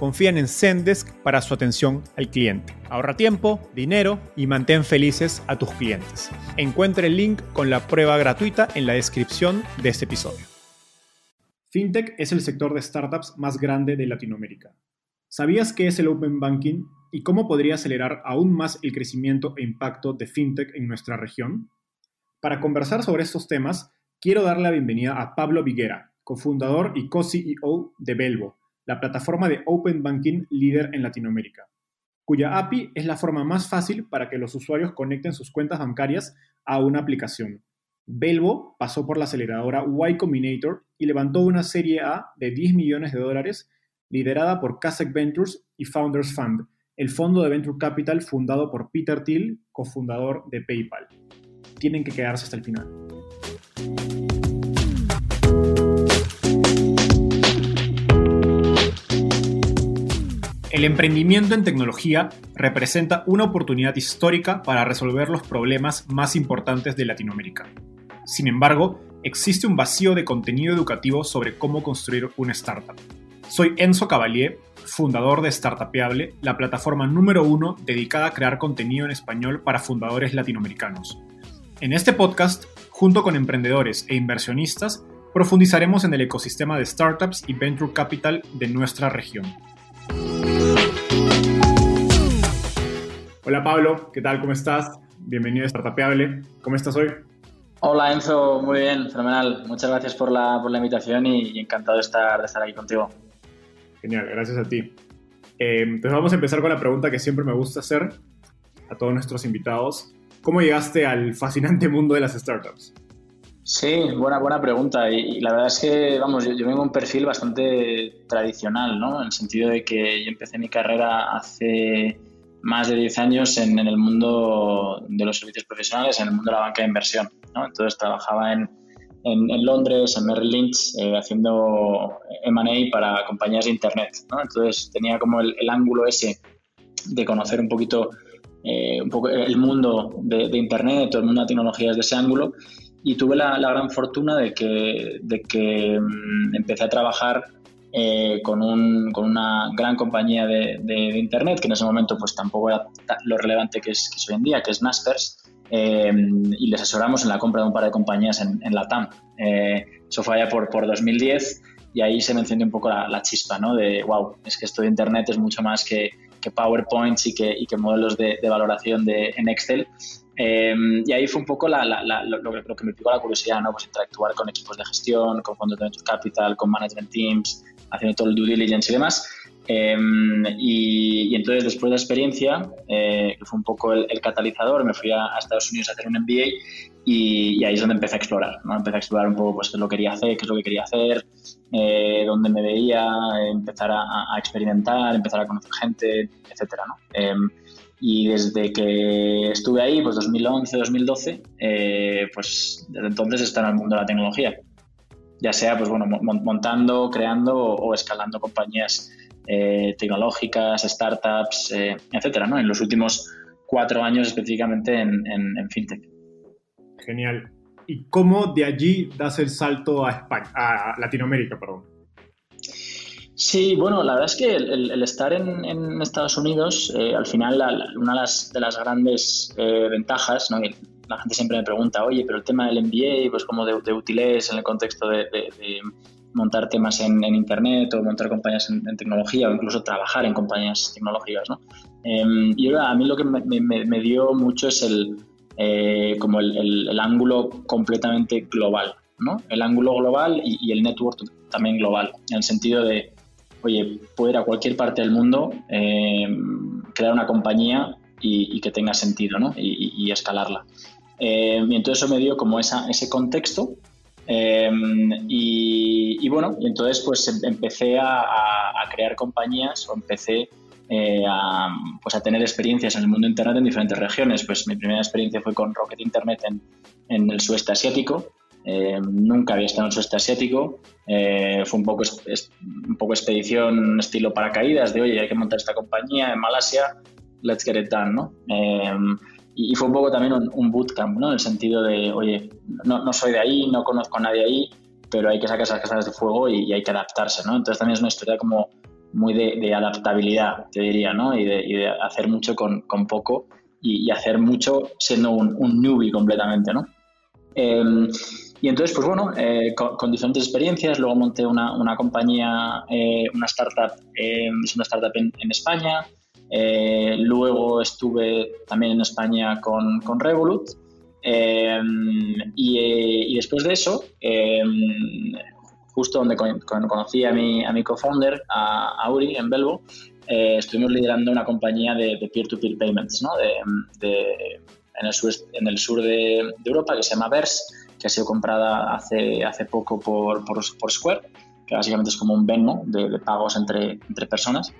confían en Zendesk para su atención al cliente. Ahorra tiempo, dinero y mantén felices a tus clientes. Encuentre el link con la prueba gratuita en la descripción de este episodio. Fintech es el sector de startups más grande de Latinoamérica. ¿Sabías qué es el Open Banking y cómo podría acelerar aún más el crecimiento e impacto de FinTech en nuestra región? Para conversar sobre estos temas, quiero darle la bienvenida a Pablo Viguera, cofundador y co-CEO de Belvo, la plataforma de Open Banking líder en Latinoamérica, cuya API es la forma más fácil para que los usuarios conecten sus cuentas bancarias a una aplicación. Belvo pasó por la aceleradora Y Combinator y levantó una serie A de 10 millones de dólares liderada por Kasek Ventures y Founders Fund, el fondo de venture capital fundado por Peter Thiel, cofundador de PayPal. Tienen que quedarse hasta el final. El emprendimiento en tecnología representa una oportunidad histórica para resolver los problemas más importantes de Latinoamérica. Sin embargo, existe un vacío de contenido educativo sobre cómo construir una startup. Soy Enzo Cavalier, fundador de Startupeable, la plataforma número uno dedicada a crear contenido en español para fundadores latinoamericanos. En este podcast, junto con emprendedores e inversionistas, profundizaremos en el ecosistema de startups y venture capital de nuestra región. Hola Pablo, ¿qué tal? ¿Cómo estás? Bienvenido a Startupeable. ¿Cómo estás hoy? Hola Enzo, muy bien, fenomenal. Muchas gracias por la, por la invitación y, encantado de estar, de estar aquí contigo. Genial, gracias a ti. Eh, entonces vamos a empezar con la pregunta que siempre me gusta hacer a todos nuestros invitados. ¿Cómo llegaste al fascinante mundo de las startups? Sí, buena, buena pregunta. Y, la verdad es que, vamos, yo, yo, vengo un perfil bastante tradicional, ¿no? En el sentido de que yo empecé mi carrera hace más de 10 años en, el mundo de los servicios profesionales, en el mundo de la banca de inversión. Entonces trabajaba en, en, Londres, en Merrill Lynch, eh, haciendo M&A para compañías de Internet. Entonces tenía como el, ángulo ese de conocer un poquito, eh, el mundo de, de, Internet, el mundo de tecnologías de ese ángulo. Y tuve la, la gran fortuna de que, de que mm, empecé a trabajar eh, con, un, con, una gran compañía de, de, Internet, que en ese momento pues tampoco era lo relevante que es, que hoy en día, que es Naspers, eh, y les asesoramos en la compra de un par de compañías en, en la TAM. Eh, eso fue allá por, por 2010 y ahí se me un poco la, la, chispa, ¿no? De, wow, es que esto de Internet es mucho más que, que PowerPoints y que, y que modelos de, de valoración de, en Excel. Eh, y ahí fue un poco la, la, lo, lo, que me picó la curiosidad, ¿no? Pues interactuar con equipos de gestión, con fondos de venture capital, con management teams, haciendo todo el due diligence y demás. Em, y, entonces, después de la experiencia, eh, que fue un poco el, catalizador, me fui a, Estados Unidos a hacer un MBA y, ahí es donde empecé a explorar. ¿no? Empecé a explorar un poco pues, qué es lo que quería hacer, qué es lo que quería hacer, eh, dónde me veía, empezar a, a, experimentar, empezar a conocer gente, etc. ¿no? Em, y desde que estuve ahí, pues 2011, 2012, eh, pues desde entonces está en el mundo de la tecnología ya sea pues bueno, montando, creando o, escalando compañías eh, tecnológicas, startups, eh, etcétera, ¿no? En los últimos cuatro años específicamente en, en, fintech. Genial. ¿Y cómo de allí das el salto a, España, a Latinoamérica, perdón? Sí, bueno, la verdad es que el, estar en, en, Estados Unidos, eh, al final, una de las, de las grandes ventajas, ¿no? La gente siempre me pregunta, oye, pero el tema del MBA, pues como de, de en el contexto de, montar temas en, Internet o montar compañías en, tecnología o incluso trabajar en compañías tecnológicas. ¿no? Em, y a mí lo que me, dio mucho es el, eh, como el, ángulo completamente global, ¿no? el ángulo global y, el network también global, en el sentido de, oye, ir a cualquier parte del mundo, em, crear una compañía y, que tenga sentido ¿no? y, escalarla. Em, y entonces eso me dio como esa, ese contexto Em, y, bueno, y entonces pues em, empecé a, crear compañías o empecé eh, a, pues a tener experiencias en el mundo internet en diferentes regiones. Pues mi primera experiencia fue con Rocket Internet en, en el sudeste asiático. Em, nunca había estado en el sudeste asiático. Eh, fue un poco, un poco expedición estilo paracaídas de, oye, hay que montar esta compañía en Malasia, let's get it done, ¿no? Y, fue un poco también un, bootcamp, ¿no? En el sentido de, oye, no, no, soy de ahí, no conozco a nadie ahí, pero hay que sacar esas casas de fuego y, hay que adaptarse, ¿no? Entonces también es una historia como muy de, adaptabilidad, te diría, ¿no? Y de, hacer mucho con, con poco y, hacer mucho siendo un, un newbie completamente, ¿no? Em, y entonces, pues bueno, eh, con, diferentes experiencias, luego monté una, una compañía, eh, una startup, eh, es una startup en, en España, eh, luego estuve también en España con, con Revolut. Eh, y, después de eso, eh, justo donde conocí a mi, a mi co-founder, a, Uri, en Belvo, estuvimos liderando una compañía de peer-to-peer payments ¿no? de, en, el sur, en el sur de, Europa que se llama Vers, que ha sido comprada hace, hace poco por, por, por Square, que básicamente es como un Venmo de, de pagos entre, entre personas.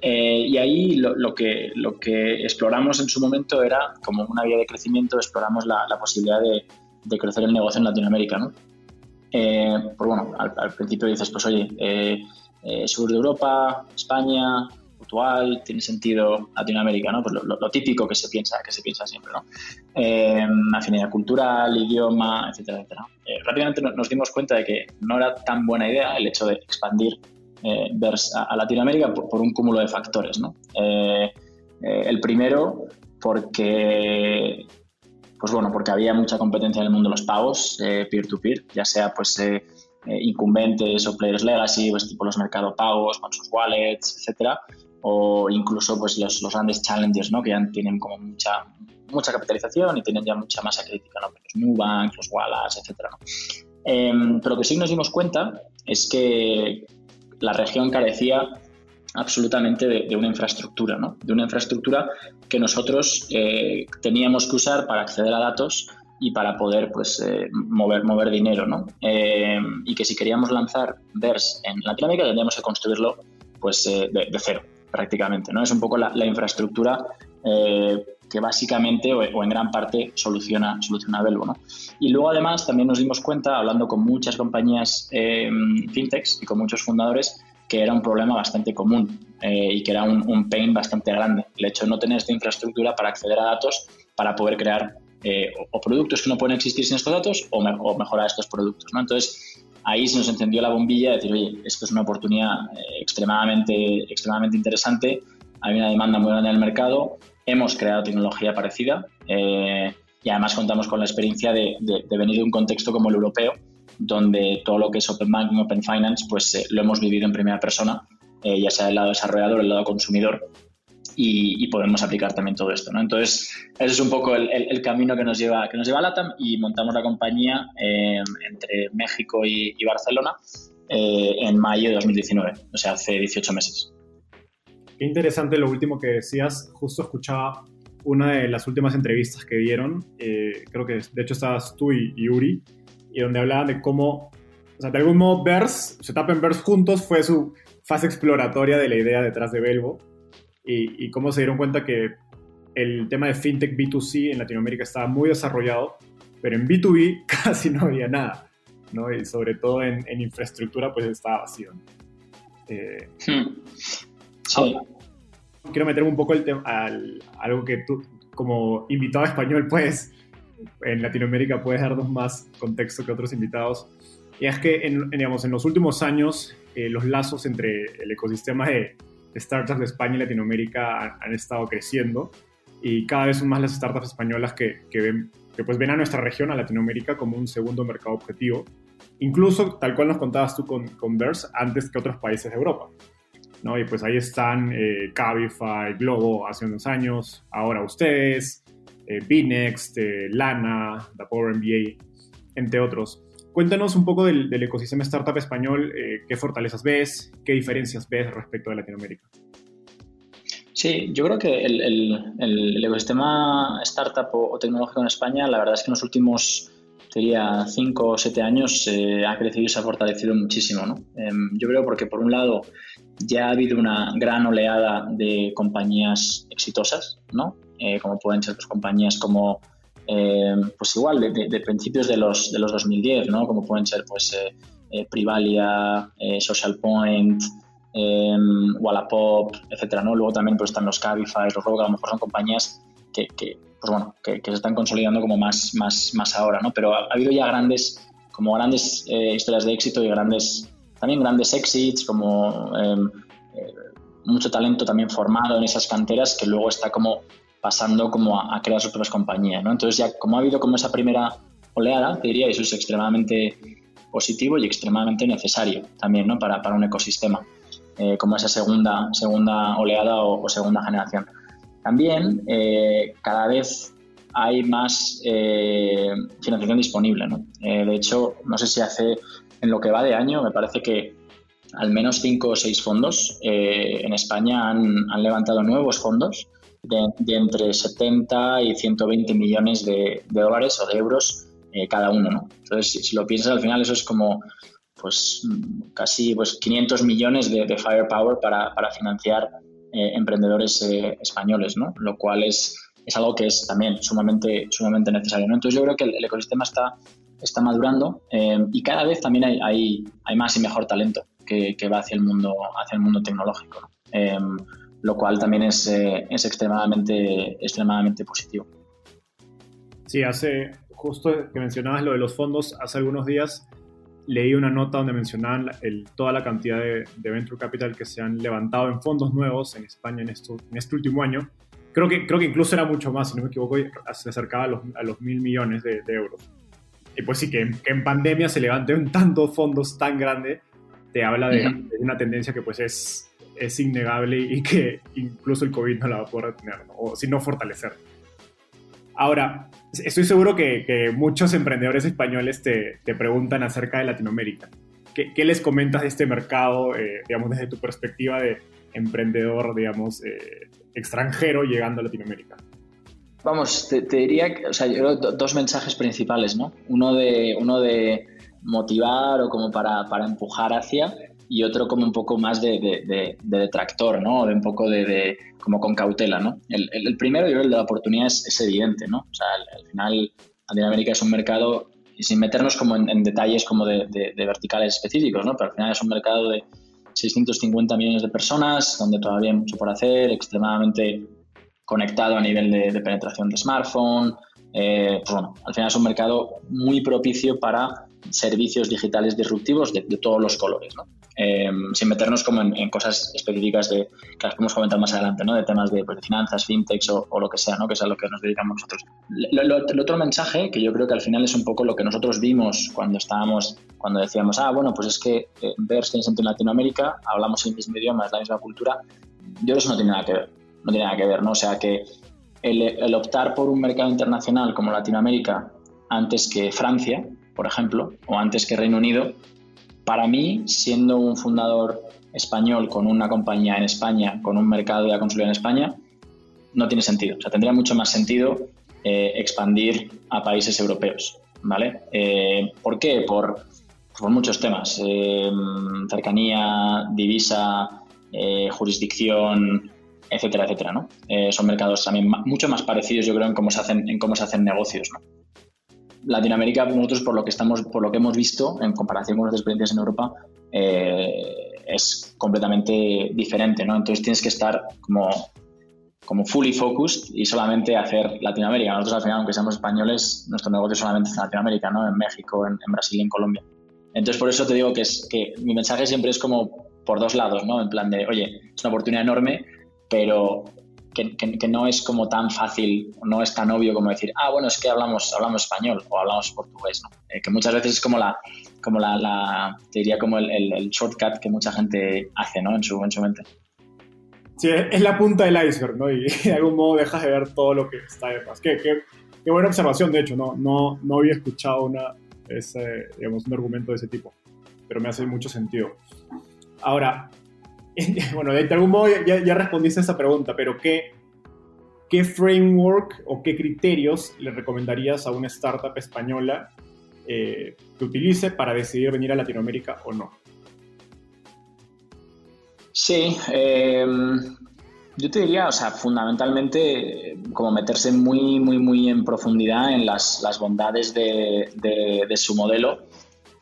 Eh, y ahí lo, que, lo que exploramos en su momento era, como una vía de crecimiento, exploramos la, posibilidad de, de, crecer el negocio en Latinoamérica. ¿no? Eh, pues bueno, al, principio dices, pues oye, eh, sur de Europa, España, Portugal, tiene sentido Latinoamérica, ¿no? Pues lo, típico que se piensa, que se piensa siempre, ¿no? afinidad cultural, idioma, etcétera, etcétera. rápidamente nos dimos cuenta de que no era tan buena idea el hecho de expandir eh, a, Latinoamérica por, un cúmulo de factores. ¿no? Eh, eh, el primero, porque, pues bueno, porque había mucha competencia en el mundo de los pagos peer-to-peer, ya sea pues incumbentes o players legacy, pues tipo los mercados pagos con sus wallets, etcétera, o incluso pues los, grandes challengers, ¿no? que ya tienen como mucha, mucha capitalización y tienen ya mucha masa crítica, ¿no? los Nubank, los Wallace, etcétera. Em, pero lo que sí nos dimos cuenta es que la región carecía absolutamente de, una infraestructura, ¿no? de una infraestructura que nosotros eh, teníamos que usar para acceder a datos y para poder pues, eh, mover, mover dinero. ¿no? Eh, y que si queríamos lanzar VERS en Latinoamérica tendríamos que construirlo pues, de, cero, prácticamente. ¿no? Es un poco la, infraestructura que básicamente o, en gran parte soluciona, soluciona Velvo. ¿no? Y luego además también nos dimos cuenta, hablando con muchas compañías eh, fintechs y con muchos fundadores, que era un problema bastante común eh, y que era un, pain bastante grande. El hecho de no tener esta infraestructura para acceder a datos para poder crear eh, o, productos que no pueden existir sin estos datos o, mejorar estos productos. ¿no? Entonces, ahí se nos encendió la bombilla de decir, oye, esto es una oportunidad extremadamente, extremadamente interesante, hay una demanda muy grande en el mercado, hemos creado tecnología parecida eh, y además contamos con la experiencia de, venir de un contexto como el europeo, donde todo lo que es Open Banking, Open Finance, pues eh, lo hemos vivido en primera persona, eh, ya sea del lado desarrollador, del lado consumidor, y, podemos aplicar también todo esto. Entonces, ese es un poco el, camino que nos lleva, que nos lleva a LATAM y montamos la compañía entre México y, y Barcelona en mayo de 2019, o sea, hace 18 meses. Qué interesante lo último que decías. Justo escuchaba una de las últimas entrevistas que dieron, eh, creo que de hecho estabas tú y, Yuri, y donde hablaban de cómo, o sea, de algún modo Verse, Setup en Verse juntos fue su fase exploratoria de la idea detrás de Belvo, y, y cómo se dieron cuenta que el tema de fintech B2C en Latinoamérica estaba muy desarrollado, pero en B2B casi no había nada, ¿no? Y sobre todo en, infraestructura pues estaba vacío. Eh, hmm. Quiero meterme un poco el al, algo que tú, como invitado español, pues, en Latinoamérica puedes darnos más contexto que otros invitados. Y es que, en, digamos, en los últimos años, eh, los lazos entre el ecosistema de, startups de España y Latinoamérica han, estado creciendo y cada vez son más las startups españolas que, que, ven, que pues ven a nuestra región, a Latinoamérica, como un segundo mercado objetivo. incluso tal cual nos contabas tú con, con antes que otros países de Europa. ¿No? Y pues ahí están eh, Cabify, Globo hace unos años, ahora ustedes, eh, Binext, eh, Lana, The Power MBA, entre otros. Cuéntanos un poco del, ecosistema startup español, eh, qué fortalezas ves, qué diferencias ves respecto a Latinoamérica. Sí, yo creo que el, ecosistema startup o, tecnológico en España, la verdad es que en los últimos, diría, cinco o siete años ha crecido y se ha fortalecido muchísimo. ¿no? Em, yo creo porque, por un lado, ya ha habido una gran oleada de compañías exitosas, ¿no? Eh, como pueden ser pues, compañías como eh, pues igual de, principios de los, de los 2010, ¿no? Como pueden ser pues eh, eh, Privalia, Social Point, Wallapop, etcétera, ¿no? Luego también pues están los Cabify, los Rogue, a lo mejor son compañías que, pues bueno, que, se están consolidando como más, más, más ahora, ¿no? Pero ha, habido ya grandes, como grandes historias de éxito y grandes, también grandes exits, como em, mucho talento también formado en esas canteras que luego está como pasando como a, crear sus propias compañías, ¿no? Entonces ya como ha habido como esa primera oleada, te diría, eso es extremadamente positivo y extremadamente necesario también, ¿no? Para, para un ecosistema, eh, como esa segunda, segunda oleada o, segunda generación. También eh, cada vez hay más eh, financiación disponible, ¿no? de hecho, no sé si hace en lo que va de año, me parece que al menos cinco o seis fondos en España han, han levantado nuevos fondos de, entre 70 y 120 millones de, dólares o de euros eh, cada uno, ¿no? Entonces, si, lo piensas, al final eso es como pues casi pues 500 millones de, firepower para, para financiar eh, emprendedores eh, españoles, ¿no? Lo cual es, es algo que es también sumamente, sumamente necesario, ¿no? Entonces yo creo que el, ecosistema está, está madurando y cada vez también hay, hay, hay, más y mejor talento que, que, va hacia el mundo, hacia el mundo tecnológico, ¿no? lo cual también es, eh, es extremadamente, extremadamente positivo. Sí, hace, justo que mencionabas lo de los fondos, hace algunos días leí una nota donde mencionaban el, toda la cantidad de, venture capital que se han levantado en fondos nuevos en España en, esto, en este último año. Creo que, creo que incluso era mucho más, si no me equivoco, se acercaba a los, a los mil millones de, euros. Y pues sí, que, que, en pandemia se levanten tantos fondos tan grandes, te habla de, de, una tendencia que pues es, es innegable y que incluso el COVID no la va a poder retener, o si no fortalecer. Ahora, estoy seguro que, muchos emprendedores españoles te, preguntan acerca de Latinoamérica. ¿Qué, les comentas de este mercado, eh, digamos, desde tu perspectiva de emprendedor, digamos, eh, extranjero llegando a Latinoamérica? Vamos, te, diría, o sea, yo dos mensajes principales, ¿no? Uno de, uno de motivar o como para, para empujar hacia y otro como un poco más de, de, detractor, ¿no? De un poco de, como con cautela, ¿no? El, primero, yo creo, el de la oportunidad es, evidente, ¿no? O sea, al, final, Latinoamérica es un mercado, y sin meternos como en, detalles como de, verticales específicos, ¿no? Pero al final es un mercado de 650 millones de personas, donde todavía hay mucho por hacer, extremadamente conectado a nivel de, penetración de smartphone. Eh, pues bueno, al final es un mercado muy propicio para servicios digitales disruptivos de, todos los colores, ¿no? Em, sin meternos como en, cosas específicas de, que las podemos comentar más adelante, ¿no? de temas de, pues, finanzas, fintechs o, lo que sea, ¿no? que es a lo que nos dedicamos nosotros. el otro mensaje, que yo creo que al final es un poco lo que nosotros vimos cuando estábamos, cuando decíamos, ah, bueno, pues es que eh, ver en Latinoamérica, hablamos el mismo idioma, es la misma cultura, yo eso no tiene nada que ver, no tiene nada que ver, ¿no? O sea que el, optar por un mercado internacional como Latinoamérica antes que Francia, por ejemplo, o antes que Reino Unido, para mí, siendo un fundador español con una compañía en España, con un mercado ya consolidado en España, no tiene sentido. O sea, tendría mucho más sentido eh, expandir a países europeos, ¿vale? Eh, ¿Por qué? Por, muchos temas. Eh, cercanía, divisa, jurisdicción, etcétera, etcétera, ¿no? son mercados también mucho más parecidos, yo creo, en cómo se hacen, en cómo se hacen negocios, ¿no? Latinoamérica, nosotros por lo que estamos, por lo que hemos visto en comparación con otras experiencias en Europa, eh, es completamente diferente, ¿no? Entonces tienes que estar como, como fully focused y solamente hacer Latinoamérica. Nosotros al final, aunque seamos españoles, nuestro negocio solamente es en Latinoamérica, ¿no? En México, en, Brasil y en Colombia. Entonces por eso te digo que, es, que mi mensaje siempre es como por dos lados, ¿no? En plan de, oye, es una oportunidad enorme, pero que, no es como tan fácil, no es tan obvio como decir, ah, bueno, es que hablamos, hablamos español o hablamos portugués, ¿no? Eh, que muchas veces es como la, como la, te diría como el, el, shortcut que mucha gente hace, ¿no? En su, en su mente. Sí, es la punta del iceberg, ¿no? Y de algún modo dejas de ver todo lo que está detrás. Qué, qué, qué buena observación, de hecho, no, no, no había escuchado una, ese, digamos, un argumento de ese tipo, pero me hace mucho sentido. Ahora, bueno, de algún modo ya, respondiste a esa pregunta, pero ¿qué, ¿qué framework o qué criterios le recomendarías a una startup española eh, que utilice para decidir venir a Latinoamérica o no? Sí, em, yo te diría, o sea, fundamentalmente como meterse muy, muy, muy en profundidad en las, las bondades de, de, de, su modelo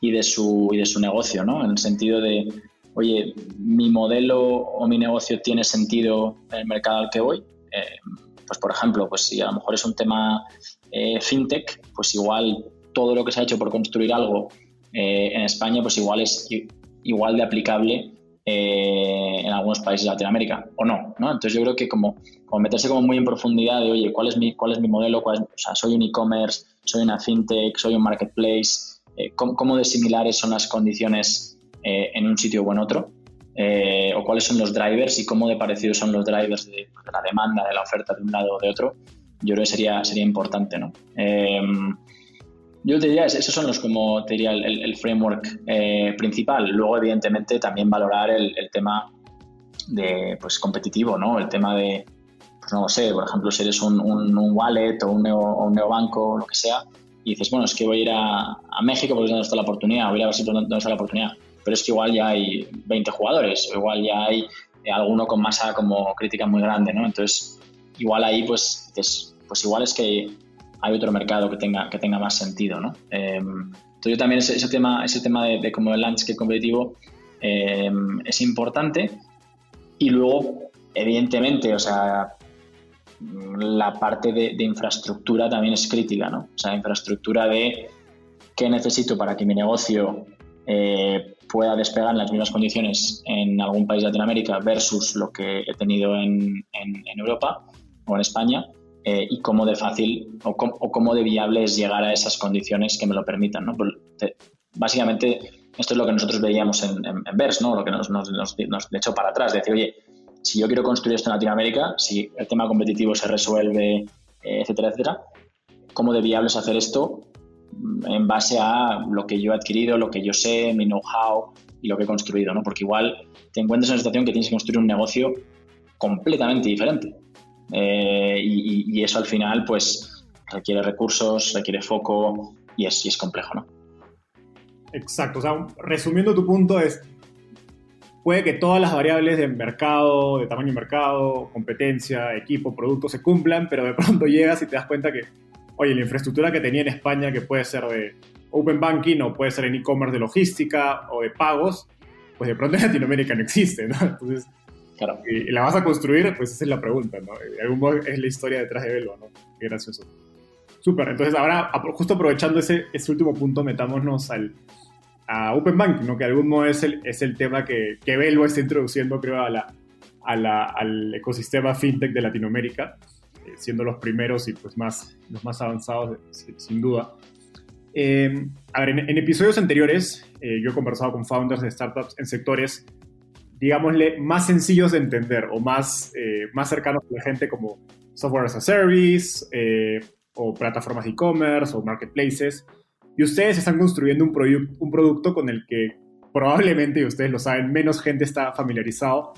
y de su, y de su negocio, ¿no? En el sentido de, oye, mi modelo o mi negocio tiene sentido en el mercado al que voy. Eh, pues por ejemplo, pues si a lo mejor es un tema eh, fintech, pues igual todo lo que se ha hecho por construir algo eh, en España, pues igual es igual de aplicable en algunos países de Latinoamérica o no, ¿no? Entonces yo creo que como, meterse como muy en profundidad de, oye, ¿cuál es mi, cuál es mi modelo? o sea, soy un e-commerce, soy una fintech, soy un marketplace, ¿cómo, ¿cómo, de similares son las condiciones eh, en un sitio o en otro, eh, o cuáles son los drivers y cómo de parecidos son los drivers de, la demanda, de la oferta de un lado o de otro, yo creo que sería, sería importante. ¿no? Em, yo te diría, esos son los como te diría el, framework eh, principal. Luego, evidentemente, también valorar el, tema de, pues, competitivo, ¿no? El tema de, pues no lo sé, por ejemplo, si eres un, un, wallet o un, neo, o un neobanco lo que sea, y dices, bueno, es que voy a ir a, a México porque es donde está la oportunidad, voy a ir a Brasil donde está la oportunidad pero es que igual ya hay 20 jugadores, o igual ya hay eh, alguno con masa como crítica muy grande, ¿no? Entonces, igual ahí, pues, pues igual es que hay otro mercado que tenga, que tenga más sentido, ¿no? Em, entonces, yo también ese, tema, ese tema de, de como el landscape competitivo em, es importante. Y luego, evidentemente, o sea, la parte de, de, infraestructura también es crítica, ¿no? O sea, infraestructura de qué necesito para que mi negocio eh, pueda despegar en las mismas condiciones en algún país de Latinoamérica versus lo que he tenido en, Europa o en España eh, y cómo de fácil o, cómo de viable es llegar a esas condiciones que me lo permitan. ¿no? Pues, básicamente, esto es lo que nosotros veíamos en, en, ¿no? lo que nos, nos, nos, echó para atrás, decir, oye, si yo quiero construir esto en Latinoamérica, si el tema competitivo se resuelve, eh, etcétera, etcétera, ¿cómo de viable es hacer esto en base a lo que yo he adquirido, lo que yo sé, mi know-how y lo que he construido, ¿no? Porque igual te encuentras en una situación que tienes que construir un negocio completamente diferente. Eh, y, eso al final, pues, requiere recursos, requiere foco y es, es complejo, ¿no? Exacto. O sea, resumiendo tu punto es, puede que todas las variables de mercado, de tamaño de mercado, competencia, equipo, producto se cumplan, pero de pronto llegas y te das cuenta que oye, la infraestructura que tenía en España, que puede ser de Open Banking o puede ser en e-commerce de logística o de pagos, pues de pronto en Latinoamérica no existe, ¿no? Entonces, claro. y, la vas a construir, pues esa es la pregunta, ¿no? De algún modo es la historia detrás de Velo, ¿no? Qué gracioso. Súper, entonces ahora, justo aprovechando ese, ese último punto, metámonos al, a Open Banking, ¿no? Que de algún modo es el, es el tema que, que Velo está introduciendo, creo, a la, a la, al ecosistema fintech de Latinoamérica. Eh, siendo los primeros y pues más, los más avanzados, sin, duda. Eh, a ver, en, episodios anteriores eh, yo he conversado con founders de startups en sectores, digámosle, más sencillos de entender o más, más cercanos a la gente como software as a service o plataformas de e-commerce o marketplaces. Y ustedes están construyendo un, un producto con el que probablemente, y ustedes lo saben, menos gente está familiarizado.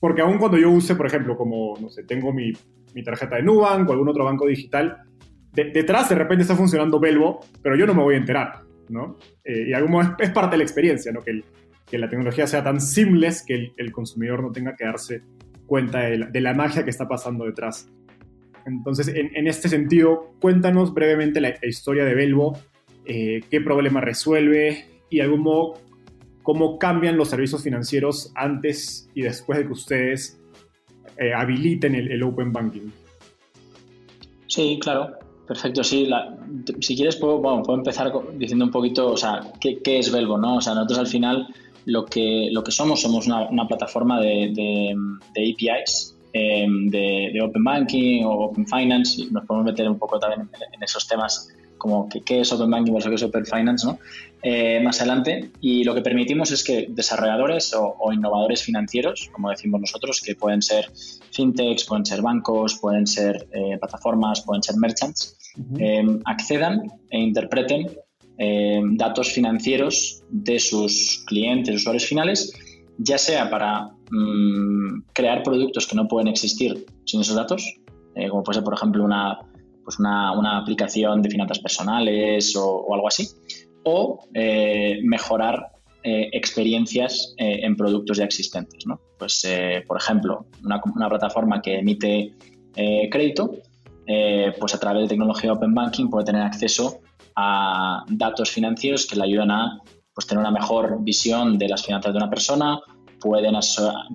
Porque aún cuando yo use, por ejemplo, como, no sé, tengo mi mi tarjeta de Nubank o algún otro banco digital, detrás de repente está funcionando Belvo, pero yo no me voy a enterar, ¿no? Eh, y algo es, parte de la experiencia, ¿no? Que, que la tecnología sea tan seamless que el, consumidor no tenga que darse cuenta de la, magia que está pasando detrás. Entonces, en, este sentido, cuéntanos brevemente la, historia de Belvo, eh, qué problema resuelve y algún modo cómo cambian los servicios financieros antes y después de que ustedes eh, habiliten el, Open Banking. Sí, claro. Perfecto, sí. si quieres, puedo, empezar diciendo un poquito, o sea, ¿qué, es Velvo? ¿no? O sea, nosotros al final lo que, lo que somos, somos una, plataforma de, APIs de, Open Banking o Open Finance, y nos podemos meter un poco también en, esos temas como qué es Open Banking versus qué es Open Finance, ¿no? Eh, más adelante. Y lo que permitimos es que desarrolladores o, innovadores financieros, como decimos nosotros, que pueden ser fintechs, pueden ser bancos, pueden ser eh, plataformas, pueden ser merchants, eh, accedan e interpreten datos financieros de sus clientes, usuarios finales, ya sea para mm, crear productos que no pueden existir sin esos datos, como puede ser, por ejemplo, una, pues una, aplicación de finanzas personales o algo así, o eh, mejorar eh, experiencias eh, en productos ya existentes. ¿no? Pues, por ejemplo, una, plataforma que emite crédito, pues a través de tecnología Open Banking puede tener acceso a datos financieros que le ayudan a pues, tener una mejor visión de las finanzas de una persona, pueden,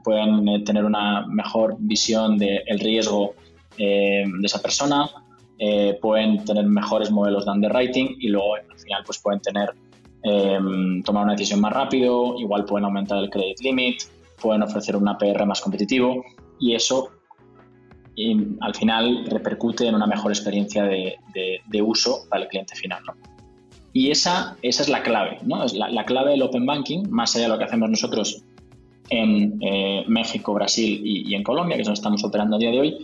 pueden tener una mejor visión del riesgo de esa persona, eh, pueden tener mejores modelos de underwriting y luego al final pues pueden tener em, tomar una decisión más rápido, igual pueden aumentar el credit limit, pueden ofrecer un APR más competitivo y eso al final repercute en una mejor experiencia de, uso para el cliente final. Y esa, esa es la clave, ¿no? Es la, clave del Open Banking, más allá de lo que hacemos nosotros en eh, México, Brasil y, y, en Colombia, que es donde estamos operando a día de hoy,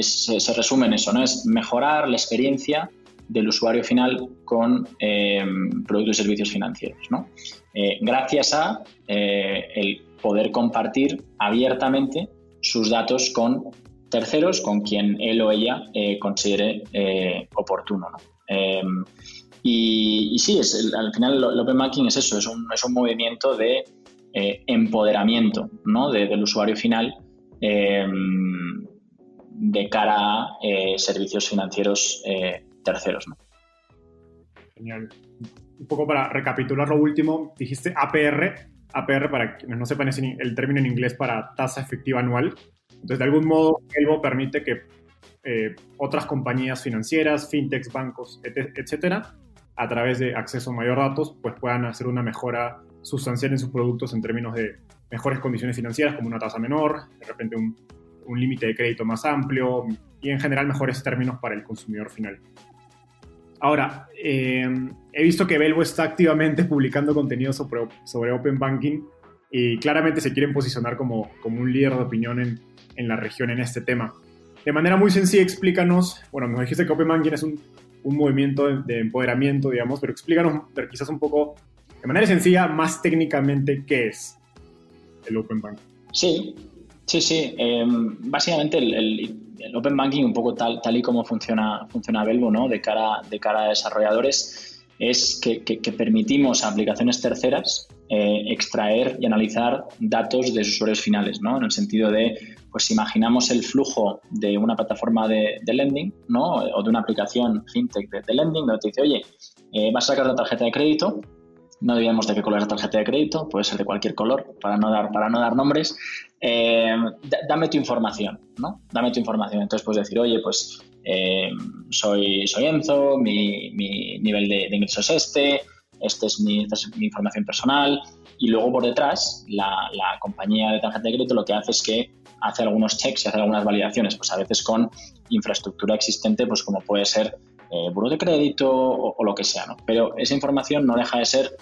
se resume en eso, ¿no? Es mejorar la experiencia del usuario final con eh, productos y servicios financieros, ¿no? Eh, gracias a eh, el poder compartir abiertamente sus datos con terceros, con quien él o ella considere oportuno. ¿no? Y, sí, es, al final el Open Banking es eso, es un, es un movimiento de empoderamiento ¿no? del usuario final de cara a eh, servicios financieros eh, terceros. ¿no? Genial. Un poco para recapitular lo último, dijiste APR, APR para quienes no sepan es el término en inglés para tasa efectiva anual. Entonces, de algún modo, Elbo permite que eh, otras compañías financieras, fintechs, bancos, etcétera, a través de acceso a mayor datos, pues puedan hacer una mejora sustancial en sus productos en términos de mejores condiciones financieras, como una tasa menor, de repente un un límite de crédito más amplio y en general mejores términos para el consumidor final. Ahora, eh, he visto que Belvo está activamente publicando contenido sobre, sobre, Open Banking y claramente se quieren posicionar como, como un líder de opinión en, en, la región en este tema. De manera muy sencilla, explícanos, bueno, nos dijiste que Open Banking es un, un movimiento de, de, empoderamiento, digamos, pero explícanos pero quizás un poco, de manera sencilla, más técnicamente, qué es el Open Banking. Sí, Sí, sí. Em, básicamente el, Open Banking, un poco tal, tal y como funciona, funciona Belvo, ¿no? De cara, de cara a desarrolladores, es que, permitimos a aplicaciones terceras eh, extraer y analizar datos de sus usuarios finales, ¿no? En el sentido de, pues imaginamos el flujo de una plataforma de, lending, ¿no? O de una aplicación fintech de, lending, donde te dice, oye, eh, vas a sacar la tarjeta de crédito, no digamos de qué color es la tarjeta de crédito, puede ser de cualquier color, para no dar, para no dar nombres, eh, dame tu información, ¿no? Dame tu información. Entonces puedes decir, oye, pues eh, soy, soy Enzo, mi, nivel de, ingreso es este, este es mi, esta es mi información personal, y luego por detrás la, compañía de tarjeta de crédito lo que hace es que hace algunos checks y hace algunas validaciones, pues a veces con infraestructura existente, pues como puede ser eh, de crédito o, o, lo que sea, ¿no? Pero esa información no deja de ser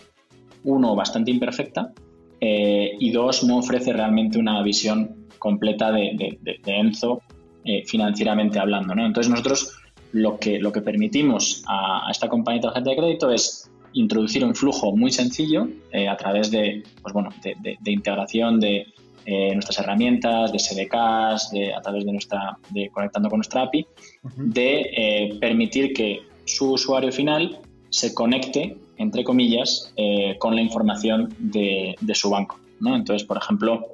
uno, bastante imperfecta eh, y dos, no ofrece realmente una visión completa de, Enzo eh, financieramente hablando. ¿no? Entonces nosotros lo que, lo que permitimos a, esta compañía de tarjeta de crédito es introducir un flujo muy sencillo eh, a través de, pues bueno, de, integración de nuestras herramientas, de SDKs, de, a través de nuestra, de conectando con nuestra API, de permitir que su usuario final se conecte entre comillas, eh, con la información de, su banco. ¿no? Entonces, por ejemplo,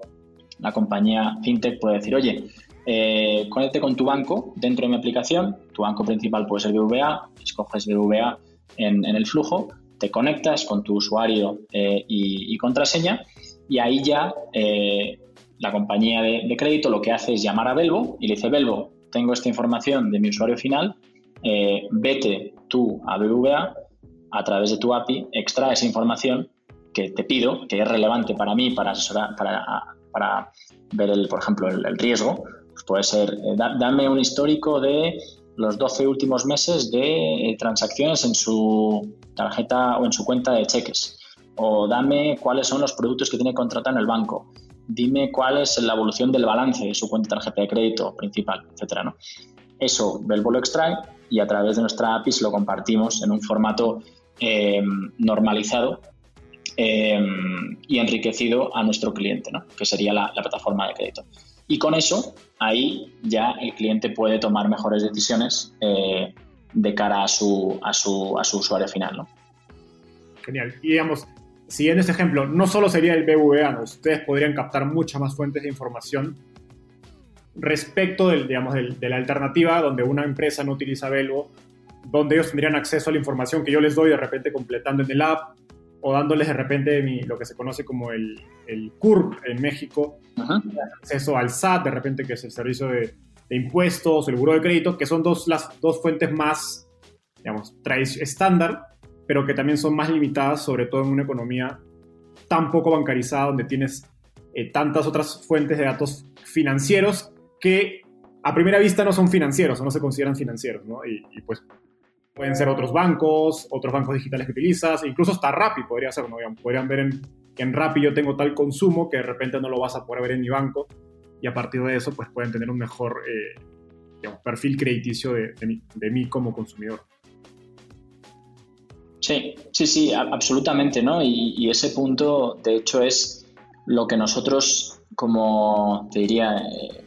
la compañía FinTech puede decir, oye, eh, conecte con tu banco dentro de mi aplicación, tu banco principal puede ser BVA, escoges BVA en, el flujo, te conectas con tu usuario eh, y, contraseña y ahí ya la compañía de, de, crédito lo que hace es llamar a Belvo y le dice, Belvo, tengo esta información de mi usuario final, vete tú a BVA a través de tu API extrae esa información que te pido, que es relevante para mí para asesorar, para, para ver, el, por ejemplo, el, riesgo, Pues puede ser, eh, dame un histórico de los 12 últimos meses de eh, transacciones en su tarjeta o en su cuenta de cheques. O dame cuáles son los productos que tiene contratado en el banco. Dime cuál es la evolución del balance de su cuenta de tarjeta de crédito principal, etcétera, ¿no? Eso Belbo lo extrae y a través de nuestra API lo compartimos en un formato eh, normalizado eh, y enriquecido a nuestro cliente, ¿no? que sería la, plataforma de crédito. Y con eso, ahí ya el cliente puede tomar mejores decisiones eh, de cara a su, a su, a su usuario final. ¿no? Genial. Y digamos, siguiendo este ejemplo, no solo sería el BVA, ustedes podrían captar muchas más fuentes de información respecto del, digamos, de la alternativa donde una empresa no utiliza Velvo, donde ellos tendrían acceso a la información que yo les doy de repente completando en el app o dándoles de repente lo que se conoce como el, el CURP en México, acceso al SAT, de repente que es el servicio de, impuestos, el buro de crédito, que son dos, las dos fuentes más, digamos, estándar, pero que también son más limitadas, sobre todo en una economía tan poco bancarizada, donde tienes eh, tantas otras fuentes de datos financieros que a primera vista no son financieros o no se consideran financieros, ¿no? Y, pues pueden ser otros bancos, otros bancos digitales que utilizas, incluso hasta Rappi podría ser, ¿no? Podrían ver en, que en Rappi yo tengo tal consumo que de repente no lo vas a poder ver en mi banco y a partir de eso pues pueden tener un mejor eh, perfil crediticio de, de, mí, como consumidor. Sí, sí, sí, absolutamente, ¿no? Y, y, ese punto, de hecho, es lo que nosotros, como te diría, eh,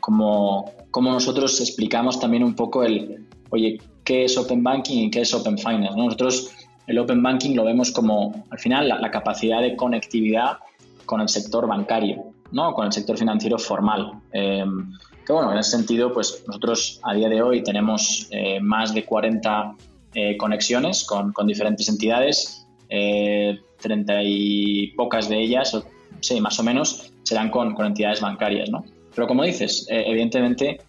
como, como nosotros explicamos también un poco el, oye, ¿qué es Open Banking y qué es Open Finance? Nosotros el Open Banking lo vemos como, al final, la, capacidad de conectividad con el sector bancario, ¿no? con el sector financiero formal. Em, que bueno, en ese sentido, pues nosotros a día de hoy tenemos eh, más de 40 eh, conexiones con, con, diferentes entidades, 30 eh, y pocas de ellas, sí, más o menos, serán con, con entidades bancarias, ¿no? Pero como dices, eh, evidentemente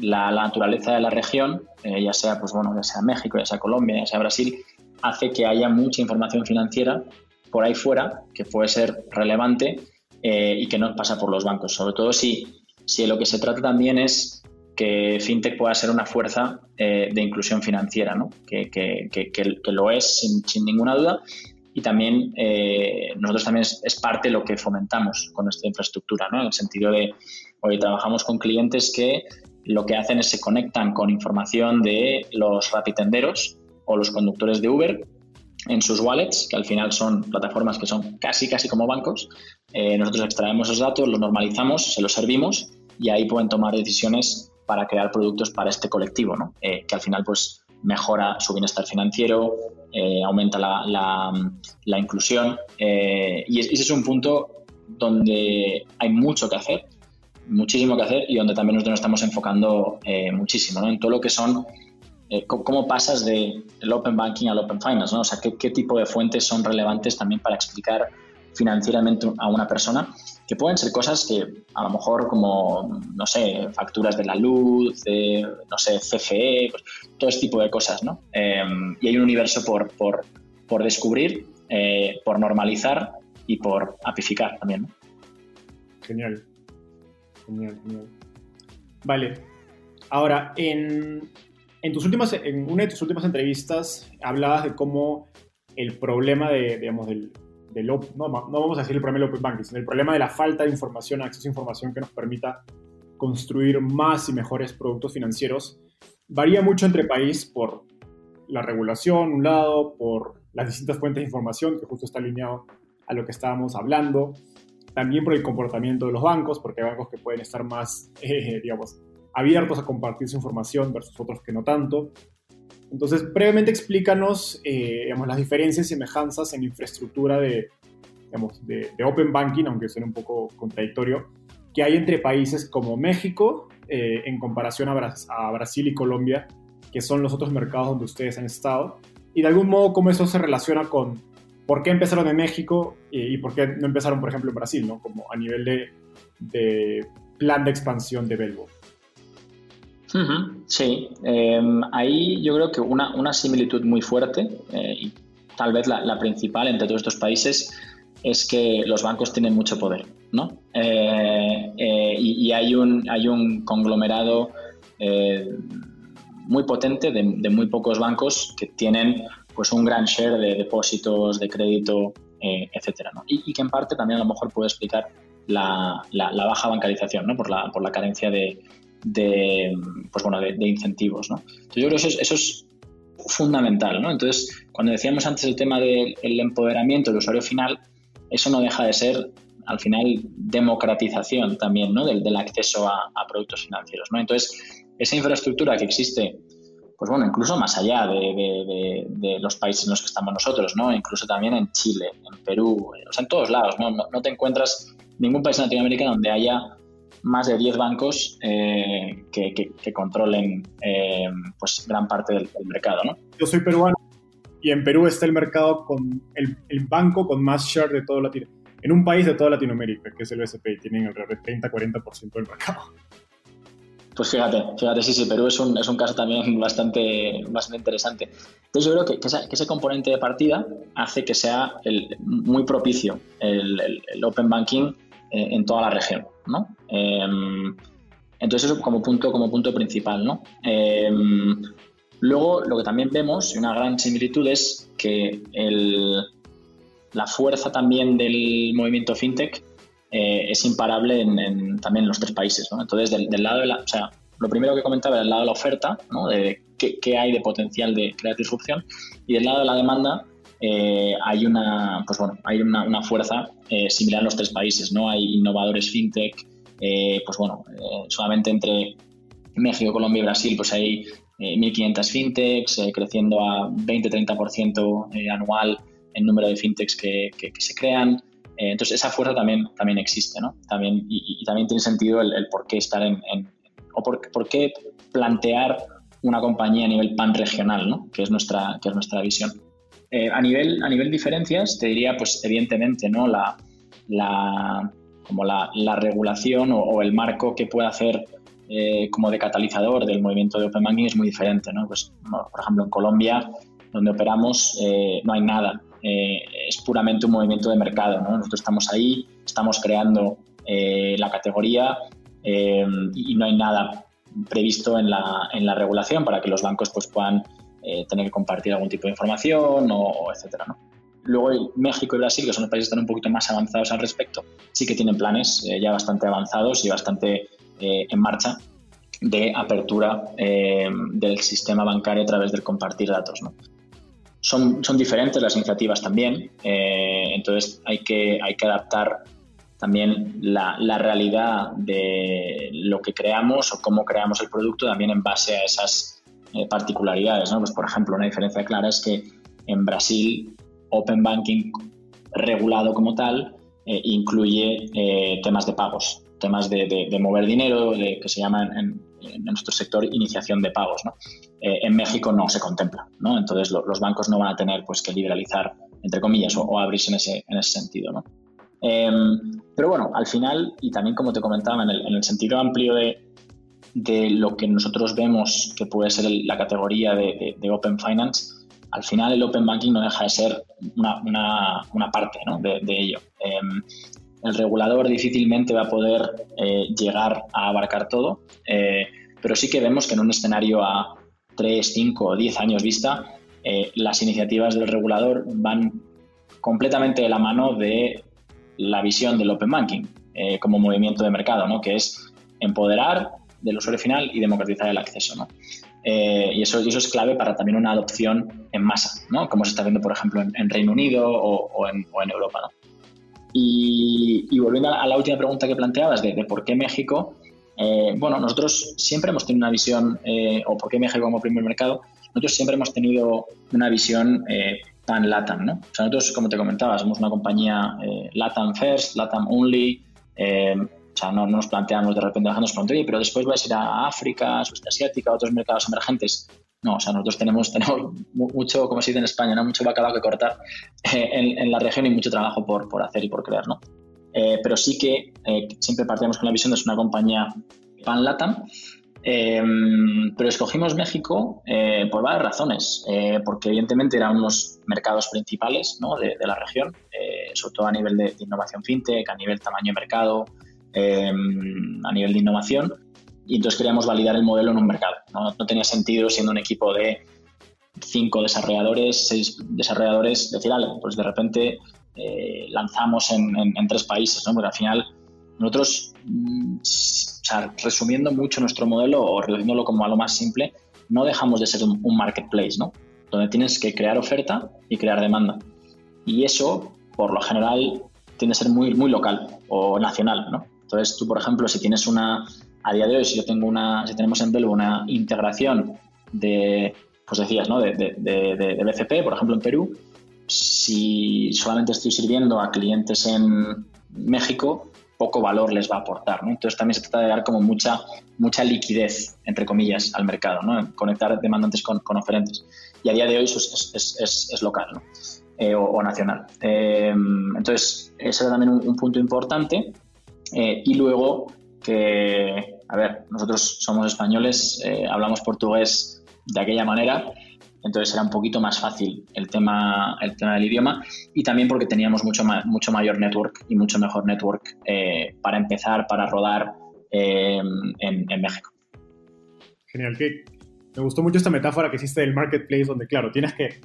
la, naturaleza de la región, eh, ya sea pues bueno, ya sea México, ya sea Colombia, ya sea Brasil, hace que haya mucha información financiera por ahí fuera que puede ser relevante eh, y que no pasa por los bancos. Sobre todo si, si lo que se trata también es que FinTech pueda ser una fuerza de inclusión financiera, ¿no? que, que, que, lo es sin, ninguna duda y también eh, nosotros también es, parte de lo que fomentamos con nuestra infraestructura, ¿no? en el sentido de, hoy trabajamos con clientes que lo que hacen es se conectan con información de los rapitenderos o los conductores de Uber en sus wallets, que al final son plataformas que son casi, casi como bancos. Eh, nosotros extraemos esos datos, los normalizamos, se los servimos y ahí pueden tomar decisiones para crear productos para este colectivo, ¿no? Eh, que al final pues mejora su bienestar financiero, eh, aumenta la, la, inclusión y ese es un punto donde hay mucho que hacer, muchísimo que hacer y donde también nosotros nos estamos enfocando eh, muchísimo, ¿no? En todo lo que son, cómo pasas del Open Banking al Open Finance, ¿no? O sea, qué, tipo de fuentes son relevantes también para explicar financieramente a una persona, que pueden ser cosas que a lo mejor como, no sé, facturas de la luz, de, no sé, CFE, pues, todo este tipo de cosas, ¿no? Em, y hay un universo por, por, por descubrir, eh, por normalizar y por apificar también, ¿no? Genial. Genial, genial. Vale. Ahora, en, en, tus últimas, en una de tus últimas entrevistas hablabas de cómo el problema de, digamos, del, no, vamos a decir el problema del open banking, sino el problema de la falta de información, acceso a información que nos permita construir más y mejores productos financieros, varía mucho entre país por la regulación, un lado, por las distintas fuentes de información, que justo está alineado a lo que estábamos hablando, también por el comportamiento de los bancos, porque hay bancos que pueden estar más, eh, digamos, abiertos a compartir su información versus otros que no tanto. Entonces, brevemente explícanos eh, digamos, las diferencias y semejanzas en infraestructura de, digamos, de, Open Banking, aunque suene un poco contradictorio, que hay entre países como México eh, en comparación a, Brasil y Colombia, que son los otros mercados donde ustedes han estado, y de algún modo cómo eso se relaciona con por qué empezaron en México y, por qué no empezaron, por ejemplo, en Brasil, ¿no? como a nivel de, plan de expansión de Belbo. Sí, em, ahí yo creo que una, similitud muy fuerte, eh, y tal vez la, principal entre todos estos países, es que los bancos tienen mucho poder. ¿no? y, hay, un, hay un conglomerado muy potente de, muy pocos bancos que tienen pues un gran share de depósitos, de crédito, etcétera, ¿no? y, que en parte también a lo mejor puede explicar la, la, baja bancarización, ¿no? por, la, por la carencia de, de, pues bueno, de, incentivos. ¿no? Entonces yo creo que eso es, eso es fundamental. ¿no? Entonces, cuando decíamos antes el tema del empoderamiento del usuario final, eso no deja de ser, al final, democratización también ¿no? del, del acceso a, a, productos financieros. ¿no? Entonces, esa infraestructura que existe, pues bueno, incluso más allá de, los países en los que estamos nosotros, ¿no? incluso también en Chile, en Perú, sea, en todos lados, ¿no? No, te encuentras ningún país en Latinoamérica donde haya más de 10 bancos eh, que, controlen eh, pues gran parte del, mercado. ¿no? Yo soy peruano y en Perú está el mercado con el, banco con más share de todo Latinoamérica. En un país de toda Latinoamérica, que es el BSP, y tienen alrededor de 30-40% del mercado. Pues fíjate, fíjate, sí, sí, Perú es un, es un caso también bastante, bastante interesante. Entonces yo creo que, ese componente de partida hace que sea muy propicio el, el Open Banking eh, en toda la región, ¿no? Em, entonces eso como punto, como punto principal, ¿no? Em, luego lo que también vemos, y una gran similitud, es que la fuerza también del movimiento fintech eh, es imparable en, también en los tres países, ¿no? Entonces del, lado de la, o sea, lo primero que comentaba era el lado de la oferta, ¿no? De qué, qué hay de potencial de crear disrupción, y del lado de la demanda, eh, hay una, pues bueno, hay una, una fuerza eh, similar en los tres países, ¿no? Hay innovadores fintech, eh, pues bueno, solamente entre México, Colombia y Brasil, pues hay 1.500 fintechs, creciendo a 20-30% anual en número de fintechs que, que, se crean. Entonces, esa fuerza también, también existe, ¿no? También, y, también tiene sentido el, por qué estar en, o por, qué plantear una compañía a nivel pan regional, ¿no? Que es nuestra, que es nuestra visión. Eh, a, nivel, a nivel diferencias, te diría, pues evidentemente, ¿no? La, la como la, la regulación o, el marco que puede hacer eh, como de catalizador del movimiento de Open Banking es muy diferente, ¿no? Pues, por ejemplo, en Colombia, donde operamos, eh, no hay nada. Es puramente un movimiento de mercado, ¿no? Nosotros estamos ahí, estamos creando la categoría y no hay nada previsto en la, en la regulación para que los bancos pues, puedan eh, tener que compartir algún tipo de información o, etcétera. ¿no? Luego México y Brasil, que son los países que están un poquito más avanzados al respecto, sí que tienen planes eh, ya bastante avanzados y bastante eh, en marcha de apertura del sistema bancario a través del compartir datos. ¿no? Son, son diferentes las iniciativas también, entonces hay que, hay que adaptar también la, la, realidad de lo que creamos o cómo creamos el producto también en base a esas eh, particularidades. ¿no? Pues, por ejemplo, una diferencia clara es que en Brasil Open Banking regulado como tal eh, incluye eh, temas de pagos, temas de, mover dinero, de, que se llaman en, nuestro sector iniciación de pagos. ¿no? en México no se contempla, ¿no? entonces los bancos no van a tener pues, que liberalizar, entre comillas, o, abrirse en ese, en ese sentido. ¿no? Em, pero bueno, al final, y también como te comentaba, en el, en el sentido amplio de, de lo que nosotros vemos que puede ser la categoría de, Open Finance, al final el Open Banking no deja de ser una, una, parte ¿no? de, ello. Em, el regulador difícilmente va a poder eh, llegar a abarcar todo, eh, pero sí que vemos que en un escenario a 3, 5 o 10 años vista, eh, las iniciativas del regulador van completamente de la mano de la visión del Open Banking como movimiento de mercado, ¿no? que es empoderar del usuario final y democratizar el acceso. ¿no? Y, eso, eso es clave para también una adopción en masa, ¿no? como se está viendo, por ejemplo, en, Reino Unido o, en, Europa. ¿no? Y, volviendo a la última pregunta que planteabas de, por qué México, eh, bueno, nosotros siempre hemos tenido una visión, eh, o por qué México como primer mercado, nosotros siempre hemos tenido una visión pan-LATAM. ¿no? O sea, nosotros, como te comentaba, somos una compañía LATAM First, LATAM Only, o sea, no, nos planteamos de repente dejarnos pronto, pero después vais a ir a África, a Sudeste Asiática, otros mercados emergentes. No, o sea, nosotros tenemos, tenemos mucho, como se dice en España, ¿no? mucho bacalao que cortar eh, en, la región y mucho trabajo por, por hacer y por crear. ¿no? Eh, pero sí que eh, siempre partimos con la visión de ser una compañía pan-latam Em, pero escogimos México por varias razones, porque evidentemente eran unos mercados principales ¿no? de, la región, sobre todo a nivel de, innovación fintech, a nivel tamaño de mercado, a nivel de innovación, y entonces queríamos validar el modelo en un mercado. No, tenía sentido siendo un equipo de cinco desarrolladores, seis desarrolladores, decir, algo, pues de repente lanzamos en, tres países, ¿no? porque al final nosotros, mm, o sea, resumiendo mucho nuestro modelo o reduciéndolo como a lo más simple, no dejamos de ser un, marketplace, ¿no? Donde tienes que crear oferta y crear demanda. Y eso, por lo general, tiende a ser muy, muy local o nacional, ¿no? Entonces, tú, por ejemplo, si tienes una, a día de hoy, si yo tengo una, si tenemos en Belvo una integración de, pues decías, ¿no? De, BCP, por ejemplo, en Perú, si solamente estoy sirviendo a clientes en México, poco valor les va a aportar. ¿no? Entonces también se trata de dar como mucha, mucha liquidez, entre comillas, al mercado, ¿no? conectar demandantes con, con oferentes. Y a día de hoy eso es, es, es, local ¿no? Eh, o, nacional. Eh, entonces, ese era también un, punto importante. Eh, y luego que, a ver, nosotros somos españoles, hablamos portugués de aquella manera entonces era un poquito más fácil el tema, el tema del idioma y también porque teníamos mucho, mucho mayor network y mucho mejor network eh, para empezar, para rodar eh, en, México. Genial, que me gustó mucho esta metáfora que hiciste del marketplace, donde claro, tienes que,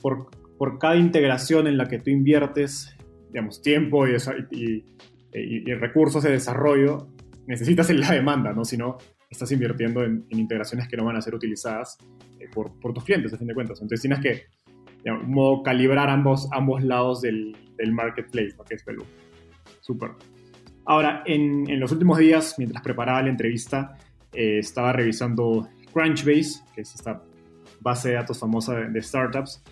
por, por cada integración en la que tú inviertes, digamos, tiempo y, y, y, recursos de desarrollo, necesitas la demanda, ¿no? Si no, estás invirtiendo en, integraciones que no van a ser utilizadas eh, por, por, tus clientes, a fin de cuentas. Entonces tienes que, digamos, modo, calibrar ambos, ambos lados del, del marketplace, que es Perú. Súper. Ahora, en, en, los últimos días, mientras preparaba la entrevista, eh, estaba revisando Crunchbase, que es esta base de datos famosa de, startups,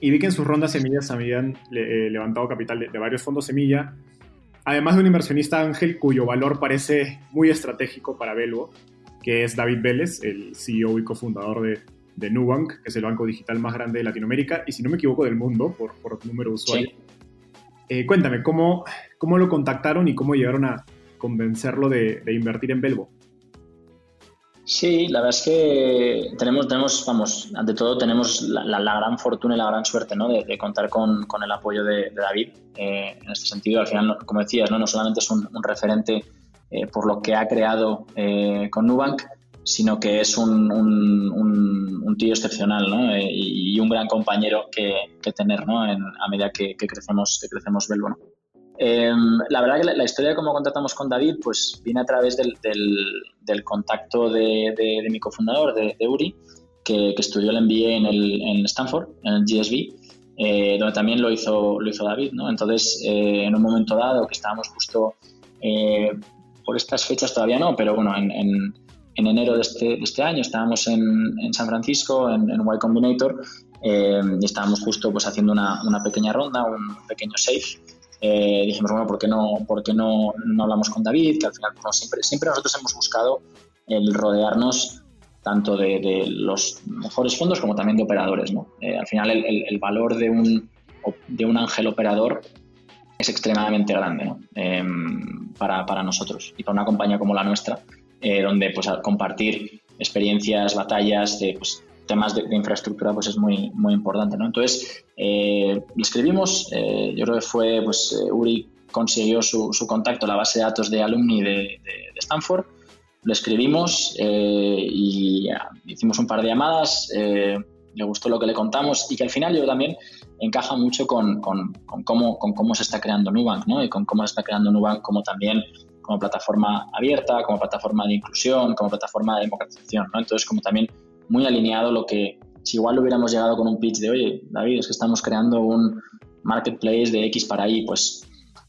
y vi que en sus rondas semillas habían eh, levantado capital de, de, varios fondos semilla, además de un inversionista ángel cuyo valor parece muy estratégico para Belvo, que es David Vélez, el CEO y cofundador de, de Nubank, que es el banco digital más grande de Latinoamérica y, si no me equivoco, del mundo por, por número de usuarios. Eh, cuéntame, ¿cómo, ¿cómo lo contactaron y cómo llegaron a convencerlo de, de invertir en Belvo? Sí, la verdad es que tenemos, tenemos vamos, ante todo tenemos la, gran fortuna y la gran suerte ¿no? de, contar con, con, el apoyo de, David. Eh, en este sentido, al final, como decías, no, no solamente es un, referente eh, por lo que ha creado eh, con Nubank, sino que es un, un, tío excepcional ¿no? Eh, y, un gran compañero que, que tener ¿no? en, a medida que, crecemos, que crecemos Belbo. Em, la verdad que la, historia de cómo contactamos con David pues viene a través del, del, contacto de, de, mi cofundador, de, Uri, que, estudió el MBA en, el, en Stanford, en el GSB, donde también lo hizo, lo hizo David. ¿no? Entonces, en un momento dado que estábamos justo por estas fechas todavía no, pero bueno, en, en, enero de este, de este, año estábamos en, en San Francisco, en, en Y Combinator, eh, y estábamos justo pues haciendo una, una pequeña ronda, un pequeño safe. Eh, dijimos, bueno, ¿por qué, no, por qué no, no hablamos con David? Que al final, siempre, nosotros hemos buscado el rodearnos tanto de, los mejores fondos como también de operadores. ¿no? Eh, al final, el, valor de un, de un ángel operador es extremadamente grande. Em, para, para, nosotros y para una compañía como la nuestra, eh, donde pues, compartir experiencias, batallas, de, pues, temas de, infraestructura pues es muy, muy importante. ¿no? Entonces, eh, le escribimos, eh, yo creo que fue pues, Uri consiguió su, su, contacto, la base de datos de alumni de, de, de Stanford, lo escribimos y hicimos un par de llamadas le gustó lo que le contamos y que al final yo también encaja mucho con, con, con, cómo, con cómo se está creando Nubank ¿no? y con cómo se está creando Nubank como también como plataforma abierta, como plataforma de inclusión, como plataforma de democratización. ¿no? Entonces, como también muy alineado lo que, si igual hubiéramos llegado con un pitch de, oye, David, es que estamos creando un marketplace de X para Y, pues,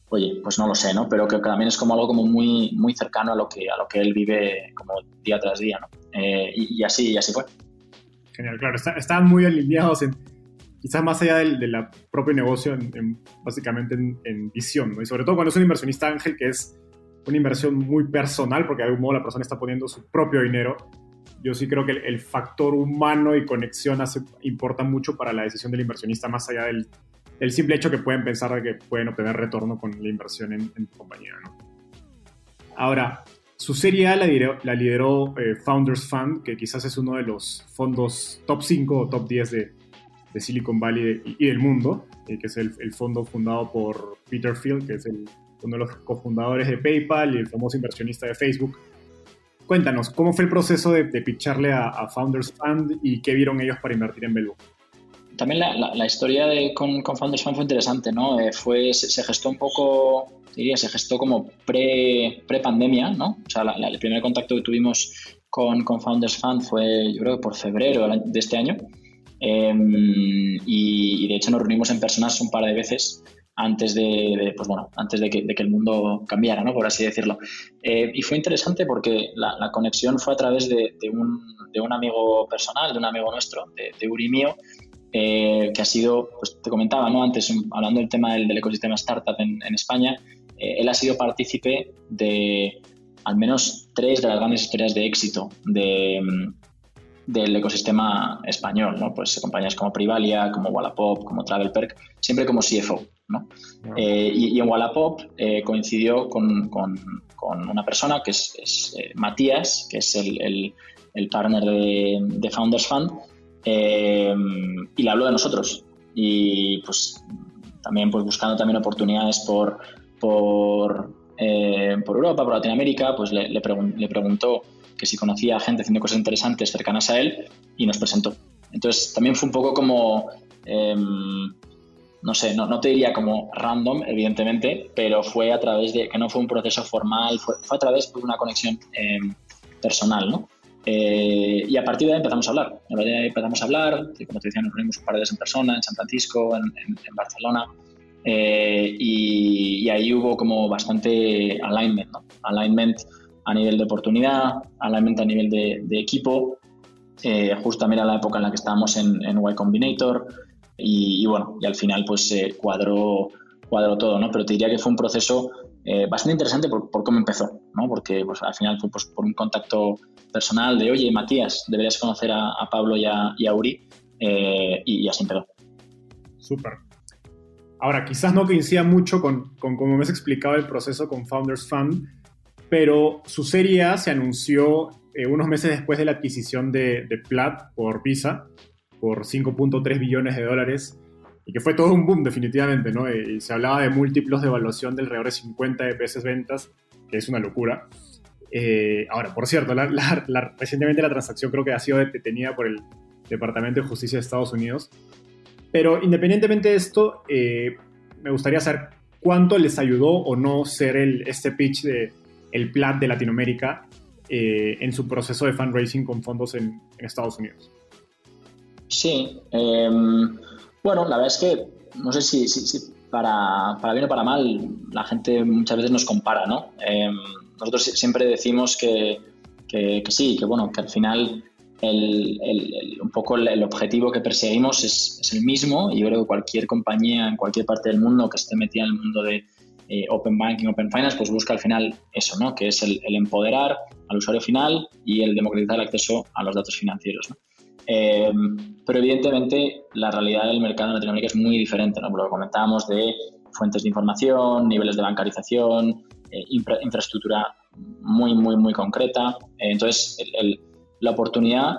oye, pues no lo sé, ¿no? Pero que también es como algo como muy, muy cercano a lo que, a lo que él vive como día tras día, ¿no? Eh, y, y, así, y así fue. Genial, claro, están muy alineados en, quizás más allá del, de propio negocio, en, básicamente en, visión, ¿no? Y sobre todo cuando es un inversionista ángel, que es una inversión muy personal, porque de algún modo la persona está poniendo su propio dinero. Yo sí creo que el, factor humano y conexión importa mucho para la decisión del inversionista, más allá del, simple hecho que pueden pensar de que pueden obtener retorno con la inversión en, compañía, ¿no? Ahora, Su serie A la lideró, eh, Founders Fund, que quizás es uno de los fondos top 5 o top 10 de, Silicon Valley y, del mundo, eh, que es el, fondo fundado por Peter Field, que es uno de los cofundadores de PayPal y el famoso inversionista de Facebook. Cuéntanos, ¿cómo fue el proceso de, picharle a, Founders Fund y qué vieron ellos para invertir en Belbo? También la, historia de, con, Founders Fund fue interesante, ¿no? Eh, fue, se, gestó un poco, diría, se gestó como pre-pandemia, ¿no? O sea, el primer contacto que tuvimos con, con, Founders Fund fue, yo creo que por febrero de este año. Em, y, de hecho nos reunimos en personas un par de veces antes de, pues bueno, antes de que, el mundo cambiara, ¿no? por así decirlo. Eh, y fue interesante porque la, conexión fue a través de, un, de, un, amigo personal, de un amigo nuestro, de, de Uri mío, eh, que ha sido, pues te comentaba ¿no? antes, hablando del tema del, ecosistema startup en, España, eh, él ha sido partícipe de al menos tres de las grandes historias de éxito de, del ecosistema español, ¿no? Pues compañías como Privalia, como Wallapop, como TravelPerk, siempre como CFO, ¿no? Eh, y, en Wallapop eh, coincidió con, con, una persona que es, eh, Matías, que es el, el, partner de, de, Founders Fund, y le habló de nosotros. Y pues también pues buscando también oportunidades por, por, por Europa, por Latinoamérica, pues le, le, le preguntó que si conocía a gente haciendo cosas interesantes cercanas a él y nos presentó. Entonces también fue un poco como, em, no sé, no, no, te diría como random, evidentemente, pero fue a través de, que no fue un proceso formal, fue, a través de una conexión em, personal, ¿no? Eh, y a partir de ahí empezamos a hablar. A partir de ahí empezamos a hablar, como te decía, nos reunimos un par de veces en persona, en San Francisco, en, en, Barcelona, eh, y, y, ahí hubo como bastante alignment, ¿no? Alignment a nivel de oportunidad, alignment a nivel de, equipo, eh, justo a la época en la que estábamos en, en Y Combinator y, bueno, y al final pues se cuadró, cuadró todo, ¿no? Pero te diría que fue un proceso eh, bastante interesante por, cómo empezó, ¿no? Porque pues, al final fue pues, por un contacto personal de, oye, Matías, deberías conocer a, Pablo y a, Uri, eh, y, así empezó. Súper. Ahora, quizás no coincida mucho con, con cómo me has explicado el proceso con Founders Fund, pero su serie A se anunció eh, unos meses después de la adquisición de, de Plat por Visa, por 5.3 billones de dólares, y que fue todo un boom definitivamente, ¿no? Eh, y se hablaba de múltiplos de evaluación del alrededor de 50 de veces ventas, que es una locura. Eh, ahora, por cierto, recientemente la transacción creo que ha sido detenida por el Departamento de Justicia de Estados Unidos. Pero independientemente de esto, me gustaría saber cuánto les ayudó o no ser el, este pitch de, el PLAT de Latinoamérica eh, en su proceso de fundraising con fondos en, Estados Unidos. Sí, em, bueno, la verdad es que no sé si, para, bien o para mal la gente muchas veces nos compara, ¿no? Em, nosotros siempre decimos que, sí, que bueno, que al final un poco el, objetivo que perseguimos es, es, el mismo y yo creo que cualquier compañía en cualquier parte del mundo que esté metida en el mundo de, eh, Open Banking, Open Finance, pues busca al final eso, ¿no? Que es el, empoderar al usuario final y el democratizar el acceso a los datos financieros, eh, pero evidentemente la realidad del mercado en Latinoamérica es muy diferente, ¿no? Por lo que comentábamos de fuentes de información, niveles de bancarización, eh, infraestructura muy, muy, muy concreta. entonces, la oportunidad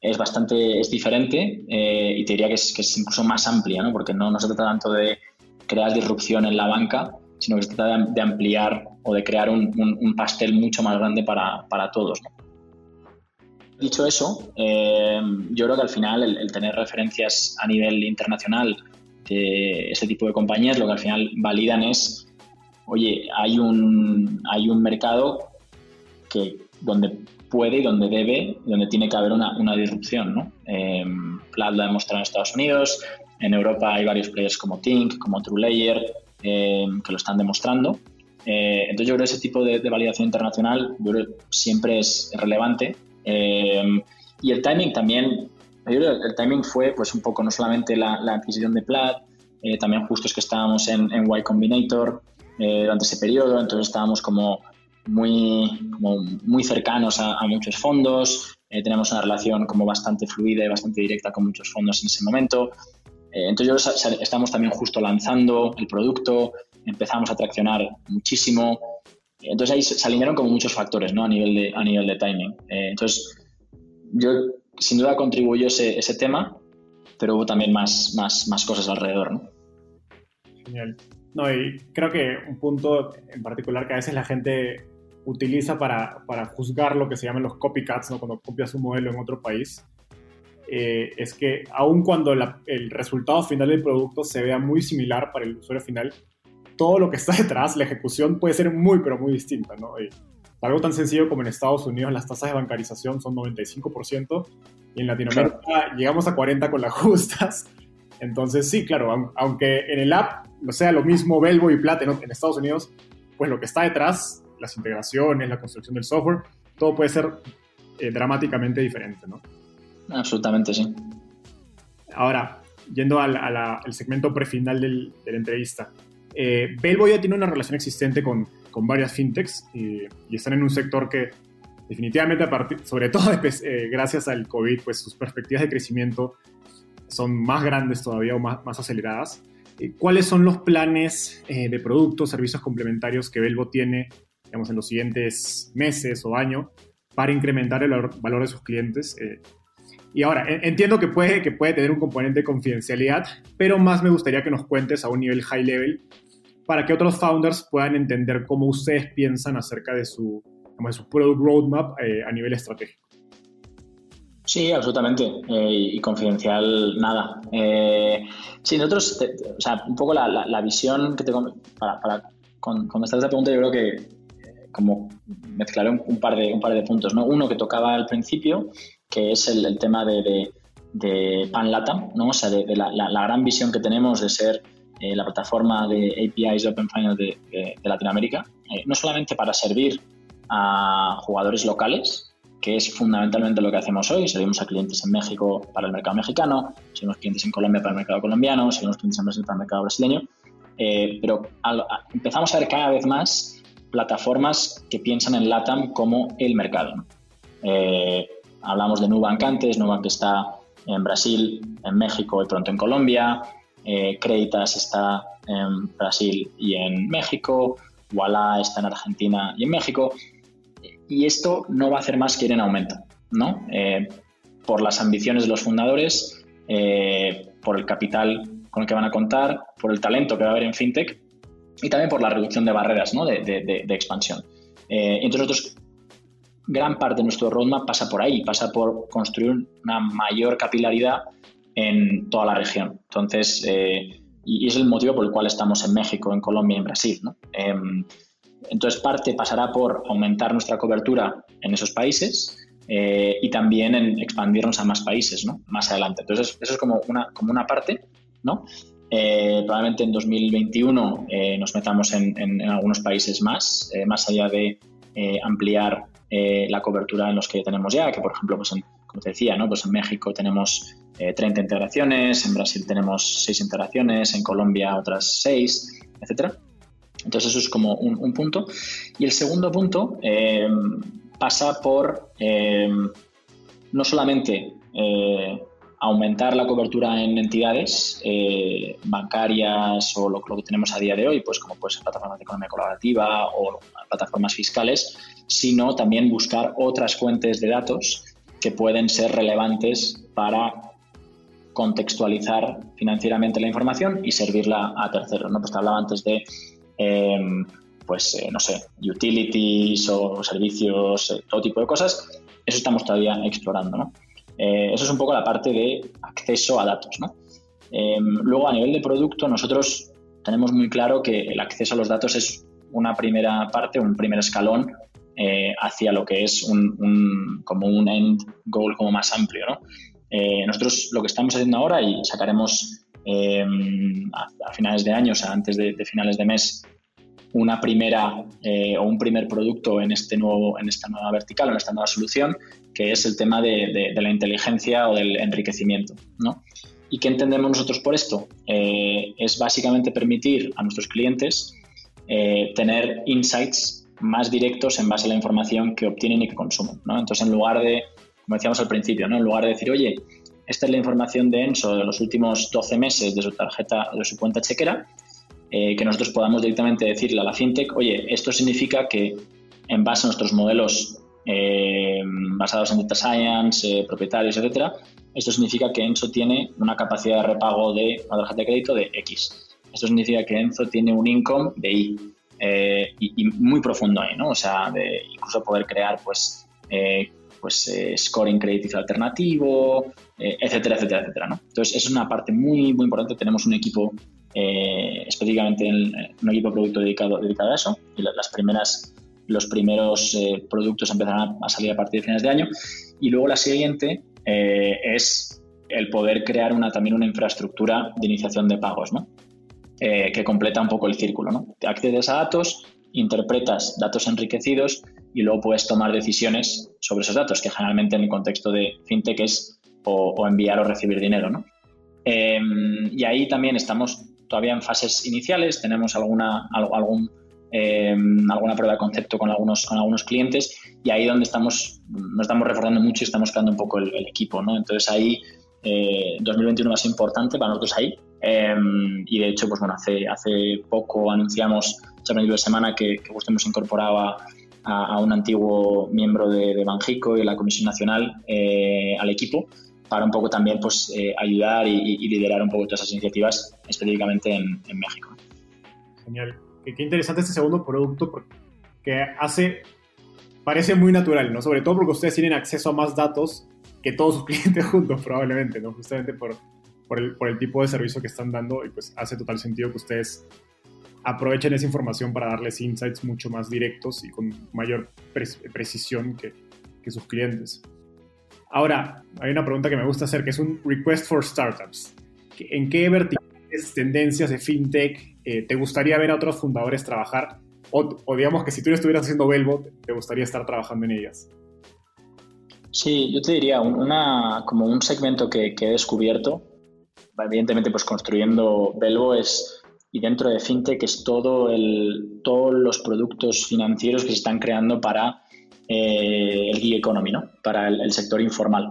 es bastante es diferente y te diría que es, incluso más amplia, ¿no? porque no, no se trata tanto de crear disrupción en la banca, sino que se trata de, ampliar o de crear un, pastel mucho más grande para, para todos. Dicho eso, eh, yo creo que al final el, tener referencias a nivel internacional de ese tipo de compañías, lo que al final validan es, oye, hay un, hay un mercado que donde puede y donde debe, donde tiene que haber una, una disrupción. ¿no? Eh, lo ha demostrado en Estados Unidos, en Europa hay varios players como Tink, como TrueLayer, eh, que lo están demostrando. Eh, entonces yo creo que ese tipo de, validación internacional siempre es relevante. Eh, y el timing también, yo creo que el timing fue pues un poco no solamente la, adquisición de Plat, también justo es que estábamos en, en Y Combinator durante ese periodo, entonces estábamos como muy, muy cercanos a, a muchos fondos, tenemos una relación como bastante fluida y bastante directa con muchos fondos en ese momento. Eh, entonces estamos también justo lanzando el producto, empezamos a traccionar muchísimo Entonces ahí se alinearon como muchos factores ¿no? a, nivel de, a nivel de timing. Eh, entonces yo sin duda contribuyó ese, ese tema, pero hubo también más, más, más cosas alrededor. ¿no? Genial. No, y creo que un punto en particular que a veces la gente utiliza para, para juzgar lo que se llaman los copycats, ¿no? cuando copias un modelo en otro país, eh, es que aun cuando el resultado final del producto se vea muy similar para el usuario final, todo lo que está detrás, la ejecución puede ser muy, pero muy distinta. ¿no? algo tan sencillo como en Estados Unidos las tasas de bancarización son 95% y en Latinoamérica llegamos a 40% con las justas. Entonces sí, claro, aunque en el app no sea lo mismo Belvo y Plata en Estados Unidos, pues lo que está detrás, las integraciones, la construcción del software, todo puede ser eh, dramáticamente diferente, ¿no? Absolutamente, sí. Ahora, yendo al, segmento prefinal del, de la entrevista, eh, Belvo ya tiene una relación existente con, con varias fintechs y, están en un sector que definitivamente, sobre todo eh, gracias al COVID, pues sus perspectivas de crecimiento son más grandes todavía o más, más aceleradas. Eh, ¿Cuáles son los planes eh, de productos, servicios complementarios que Belvo tiene digamos, en los siguientes meses o año para incrementar el valor de sus clientes? Y ahora, entiendo que puede, que puede tener un componente de confidencialidad, pero más me gustaría que nos cuentes a un nivel high level para que otros founders puedan entender cómo ustedes piensan acerca de su, de su product roadmap eh, a nivel estratégico. Sí, absolutamente. Eh, y confidencial, nada. Eh, sí, nosotros, o sea, un poco la, la, visión que tengo para, para con, con, esta pregunta, yo creo que eh, como mezclaré un, par de, un par de puntos. ¿no? Uno que tocaba al principio, que es el, el tema de, de, de, Pan Latam, ¿no? o sea, de, la, la, gran visión que tenemos de ser eh, la plataforma de APIs Open Finance de, Latinoamérica, eh, no solamente para servir a jugadores locales, que es fundamentalmente lo que hacemos hoy, servimos a clientes en México para el mercado mexicano, servimos clientes en Colombia para el mercado colombiano, servimos clientes en Brasil para el mercado brasileño, eh, pero empezamos a ver cada vez más plataformas que piensan en LATAM como el mercado. Hablamos de Nubank antes, Nubank está en Brasil, en México y pronto en Colombia, eh, Creditas está en Brasil y en México, Walla está en Argentina y en México, y esto no va a hacer más que ir en aumento, ¿no? Eh, por las ambiciones de los fundadores, eh, por el capital con el que van a contar, por el talento que va a haber en FinTech y también por la reducción de barreras ¿no? de, expansión. entonces nosotros gran parte de nuestro roadmap pasa por ahí, pasa por construir una mayor capilaridad en toda la región. Entonces, eh, y, es el motivo por el cual estamos en México, en Colombia y en Brasil. Em, entonces, parte pasará por aumentar nuestra cobertura en esos países eh, y también en expandirnos a más países ¿no? más adelante. Entonces, eso es como una, como una parte. ¿no? Eh, probablemente en 2021 nos metamos en, en, algunos países más, más allá de ampliar la cobertura en los que tenemos ya, que por ejemplo, pues como te decía, ¿no? pues en México tenemos 30 eh, integraciones, en Brasil tenemos 6 integraciones, en Colombia otras 6, etc. Entonces eso es como un, punto. Y el segundo punto eh, pasa por eh, no solamente aumentar la cobertura en entidades bancarias o lo, que tenemos a día de hoy, pues como puede ser plataformas de economía colaborativa o plataformas fiscales, sino también buscar otras fuentes de datos que pueden ser relevantes para contextualizar financieramente la información y servirla a terceros. ¿no? Pues te hablaba antes de, em, pues, eh, no sé, utilities o servicios, eh, todo tipo de cosas. Eso estamos todavía explorando. ¿no? Eh, eso es un poco la parte de acceso a datos. Em, luego, a nivel de producto, nosotros tenemos muy claro que el acceso a los datos es una primera parte, un primer escalón eh, hacia lo que es un, como un end goal como más amplio. ¿no? Eh, nosotros lo que estamos haciendo ahora y sacaremos em, a, finales de año, o sea, antes de, finales de mes, una primera eh, o un primer producto en, este nuevo, en esta nueva vertical, en esta nueva solución, que es el tema de, la inteligencia o del enriquecimiento. ¿no? ¿Y qué entendemos nosotros por esto? es básicamente permitir a nuestros clientes tener insights más directos en base a la información que obtienen y que consumen. Entonces, en lugar de, como decíamos al principio, ¿no? en lugar de decir, oye, esta es la información de Enso de los últimos 12 meses de su tarjeta, de su cuenta chequera, eh, que nosotros podamos directamente decirle a la fintech, oye, esto significa que en base a nuestros modelos eh, basados en data science, propietarios, etcétera, esto significa que Enzo tiene una capacidad de repago de una de crédito de X. Esto significa que Enzo tiene un income de Y. y, muy profundo ahí, ¿no? O sea, de incluso poder crear, pues, pues eh, scoring crediticio alternativo, eh, etcétera, etcétera, etcétera. Entonces, es una parte muy, muy importante. Tenemos un equipo, eh, específicamente en, un equipo de producto dedicado, dedicado a eso. Y las primeras, los primeros productos empezarán a, salir a partir de finales de año. Y luego la siguiente es el poder crear una, también una infraestructura de iniciación de pagos, ¿no? que completa un poco el círculo. accedes a datos, interpretas datos enriquecidos y luego puedes tomar decisiones sobre esos datos, que generalmente en el contexto de fintech es o, enviar o recibir dinero. ¿no? Em, y ahí también estamos todavía en fases iniciales, tenemos alguna, algún, em, alguna prueba de concepto con algunos, con algunos clientes y ahí donde estamos, nos estamos reforzando mucho y estamos creando un poco el, equipo. ¿no? Entonces ahí 2021 va a ser importante para nosotros ahí. Em, y de hecho, pues bueno, hace, hace poco anunciamos, hace medio de semana, que, que justo hemos incorporado a, a, un antiguo miembro de, de, Banjico y la Comisión Nacional eh, al equipo para un poco también pues, eh, ayudar y, liderar un poco todas esas iniciativas, específicamente en, México. Genial. Qué, qué, interesante este segundo producto porque hace, parece muy natural, ¿no? Sobre todo porque ustedes tienen acceso a más datos que todos sus clientes juntos probablemente, ¿no? Justamente por, por, el, por el tipo de servicio que están dando y pues hace total sentido que ustedes aprovechen esa información para darles insights mucho más directos y con mayor precisión que, que, sus clientes. Ahora, hay una pregunta que me gusta hacer, que es un request for startups. ¿En qué verticales, tendencias de fintech eh, te gustaría ver a otros fundadores trabajar? O, digamos que si tú estuvieras haciendo Belbot, te gustaría estar trabajando en ellas. Sí, yo te diría, una, como un segmento que, he descubierto, evidentemente pues construyendo Belbo es y dentro de FinTech es todo el, todos los productos financieros que se están creando para eh, el gig economy, ¿no? para el, sector informal.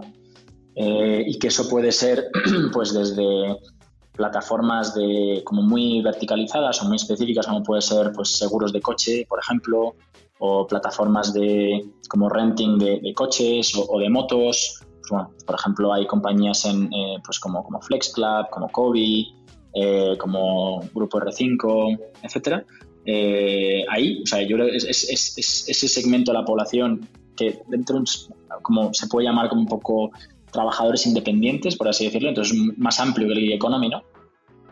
Eh, y que eso puede ser pues desde plataformas de, como muy verticalizadas o muy específicas, como puede ser pues, seguros de coche, por ejemplo, o plataformas de, como renting de, coches o, de motos. Pues, bueno, por ejemplo, hay compañías en, eh, pues como, como Flex Club, como Kobe, eh, como Grupo R5, etcétera. Eh, ahí, o sea, yo que es, ese segmento de la población que dentro, como se puede llamar como un poco trabajadores independientes, por así decirlo, entonces más amplio que el economy, ¿no?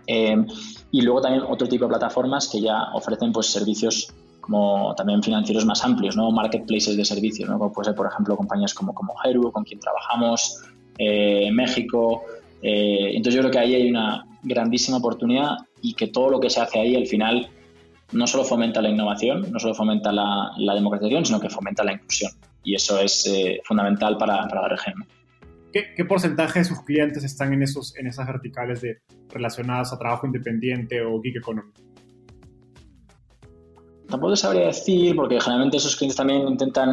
Eh, y luego también otro tipo de plataformas que ya ofrecen pues servicios como también financieros más amplios, ¿no? Marketplaces de servicios, ¿no? Como puede ser, por ejemplo, compañías como, como Heru, con quien trabajamos, México. entonces yo creo que ahí hay una, grandísima oportunidad y que todo lo que se hace ahí al final no solo fomenta la innovación, no solo fomenta la, democratización, sino que fomenta la inclusión. Y eso es eh, fundamental para, la región. ¿Qué, porcentaje de sus clientes están en, esos, en esas verticales de, relacionadas a trabajo independiente o gig economy? Tampoco sabría decir, porque generalmente esos clientes también intentan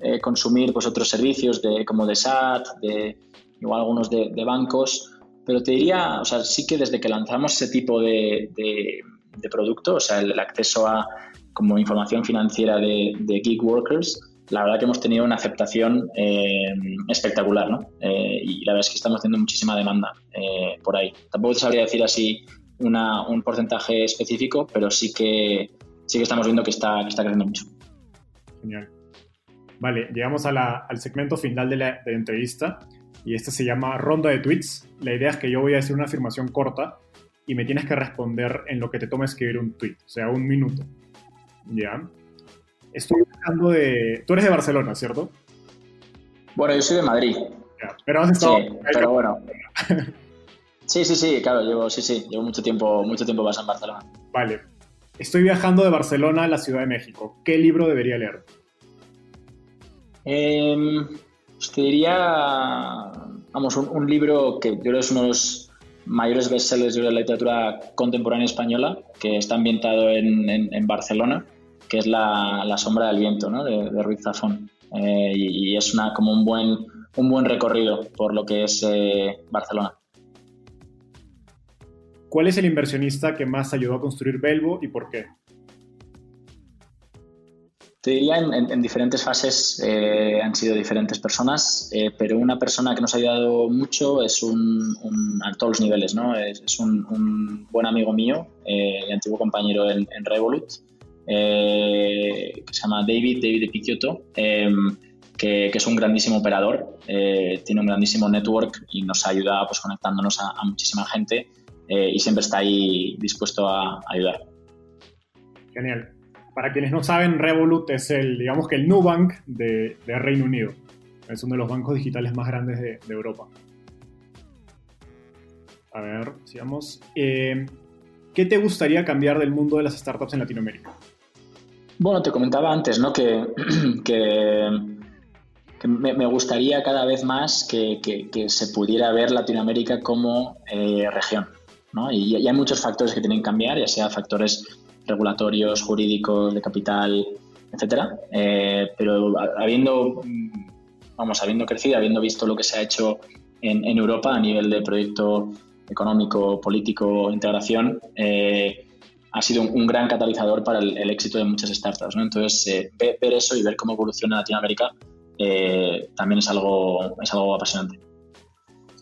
eh, consumir pues, otros servicios de, como de SAT, de, igual algunos de, de bancos, pero te diría, o sea, sí que desde que lanzamos ese tipo de, de, producto, o sea, el, acceso a como información financiera de, de gig workers, la verdad que hemos tenido una aceptación eh, espectacular, ¿no? Eh, y la verdad es que estamos teniendo muchísima demanda eh, por ahí. Tampoco te sabría decir así una, un porcentaje específico, pero sí que, sí que estamos viendo que está, que está creciendo mucho. Genial. Vale, llegamos al segmento final de la, de la entrevista y este se llama ronda de tweets. La idea es que yo voy a decir una afirmación corta y me tienes que responder en lo que te toma escribir un tweet, o sea, un minuto. ¿Ya? Estoy hablando de... Tú eres de Barcelona, ¿cierto? Bueno, yo soy de Madrid. pero has estado... Sí, pero bueno. sí, sí, sí, claro, llevo, sí, sí, llevo mucho tiempo, mucho tiempo en Barcelona. Vale. Estoy viajando de Barcelona a la Ciudad de México. ¿Qué libro debería leer? Eh, pues te diría, vamos, un, libro que yo creo es uno de los mayores bestsellers de la literatura contemporánea española, que está ambientado en, Barcelona, que es la, sombra del viento, ¿no? de, Ruiz Zafón. Eh, y, es una, como un buen, un buen recorrido por lo que es eh, Barcelona. ¿cuál es el inversionista que más ayudó a construir Belvo y por qué? Te diría, en, diferentes fases eh, han sido diferentes personas, eh, pero una persona que nos ha ayudado mucho es un, a todos los niveles, ¿no? Es, un, buen amigo mío eh, y antiguo compañero en, Revolut, que se llama David, David Picciotto, em, que, que, es un grandísimo operador, tiene un grandísimo network y nos ayuda pues, conectándonos a, muchísima gente y siempre está ahí dispuesto a ayudar. Genial. Para quienes no saben, Revolut es el, digamos que el Nubank de, de Reino Unido. Es uno de los bancos digitales más grandes de, Europa. A ver, sigamos. Eh, ¿Qué te gustaría cambiar del mundo de las startups en Latinoamérica? Bueno, te comentaba antes, ¿no? Que, me, gustaría cada vez más que, se pudiera ver Latinoamérica como eh, región, ¿no? Y, y, hay muchos factores que tienen que cambiar, ya sea factores regulatorios, jurídicos, de capital, etcétera. Eh, pero habiendo, vamos, habiendo crecido, habiendo visto lo que se ha hecho en, Europa a nivel de proyecto económico, político, integración, eh, ha sido un, gran catalizador para el, éxito de muchas startups. Entonces, eh, ver, eso y ver cómo evoluciona Latinoamérica también es algo, es algo apasionante.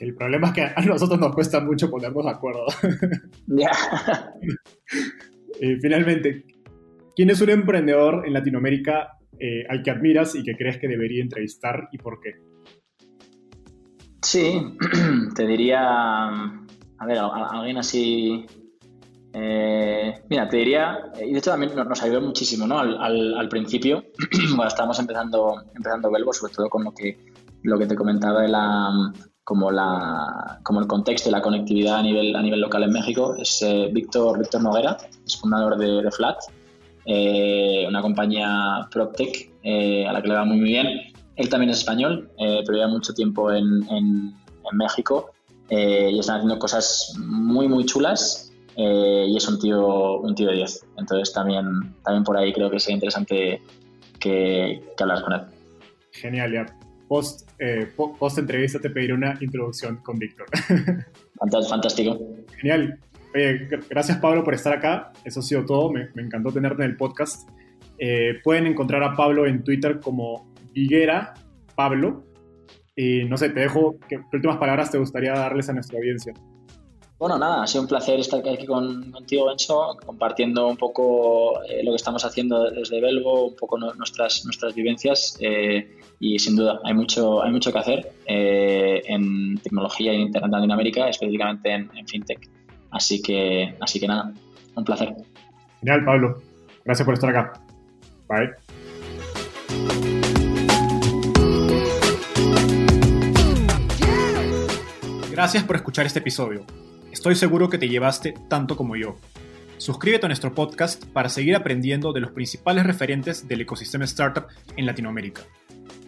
El problema es que a nosotros nos cuesta mucho ponernos de acuerdo. Ya. Eh, finalmente, ¿quién es un emprendedor en Latinoamérica eh, al que admiras y que crees que debería entrevistar y por qué? Sí, te diría, a ver, alguien así... Eh, mira, te diría, y de hecho también nos ayudó muchísimo, ¿no? Al, principio, cuando estábamos empezando, empezando Belvo, sobre todo con lo que, lo que te comentaba de la, como, la, como el contexto y la conectividad a nivel, a nivel local en México es eh, Víctor, Víctor Noguera, es fundador de, Flat, eh, una compañía PropTech eh, a la que le va muy, muy bien. Él también es español, pero lleva mucho tiempo en, en, México y están haciendo cosas muy, muy chulas y es un tío, un tío de 10. Entonces también, también por ahí creo que sería interesante que, que hablas con él. Genial, ya post, eh, post entrevista te pediré una introducción con Víctor. Fantástico. Genial. gracias Pablo por estar acá. Eso ha sido todo. Me, encantó tenerte en el podcast. Eh, pueden encontrar a Pablo en Twitter como Higuera Pablo. Y no sé, te dejo, ¿qué últimas palabras te gustaría darles a nuestra audiencia? Bueno, nada, ha sido un placer estar aquí contigo, Benzo, compartiendo un poco eh, lo que estamos haciendo desde Belvo, un poco nuestras, nuestras vivencias eh, y sin duda hay mucho, hay mucho que hacer eh, en tecnología y en Internet Latinoamérica, específicamente en, FinTech. Así que, así que nada, un placer. Genial, Pablo. Gracias por estar acá. Bye. Gracias por escuchar este episodio. Estoy seguro que te llevaste tanto como yo. Suscríbete a nuestro podcast para seguir aprendiendo de los principales referentes del ecosistema startup en Latinoamérica.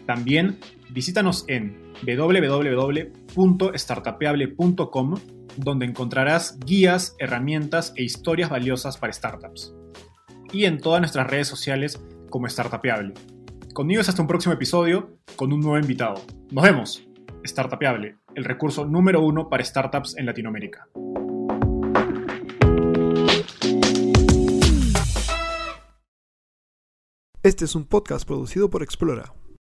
También visítanos en www.startapeable.com donde encontrarás guías, herramientas e historias valiosas para startups. Y en todas nuestras redes sociales como Startapeable. Conmigo es hasta un próximo episodio con un nuevo invitado. Nos vemos. Startapeable, el recurso número uno para startups en Latinoamérica. Este es un podcast producido por Explora.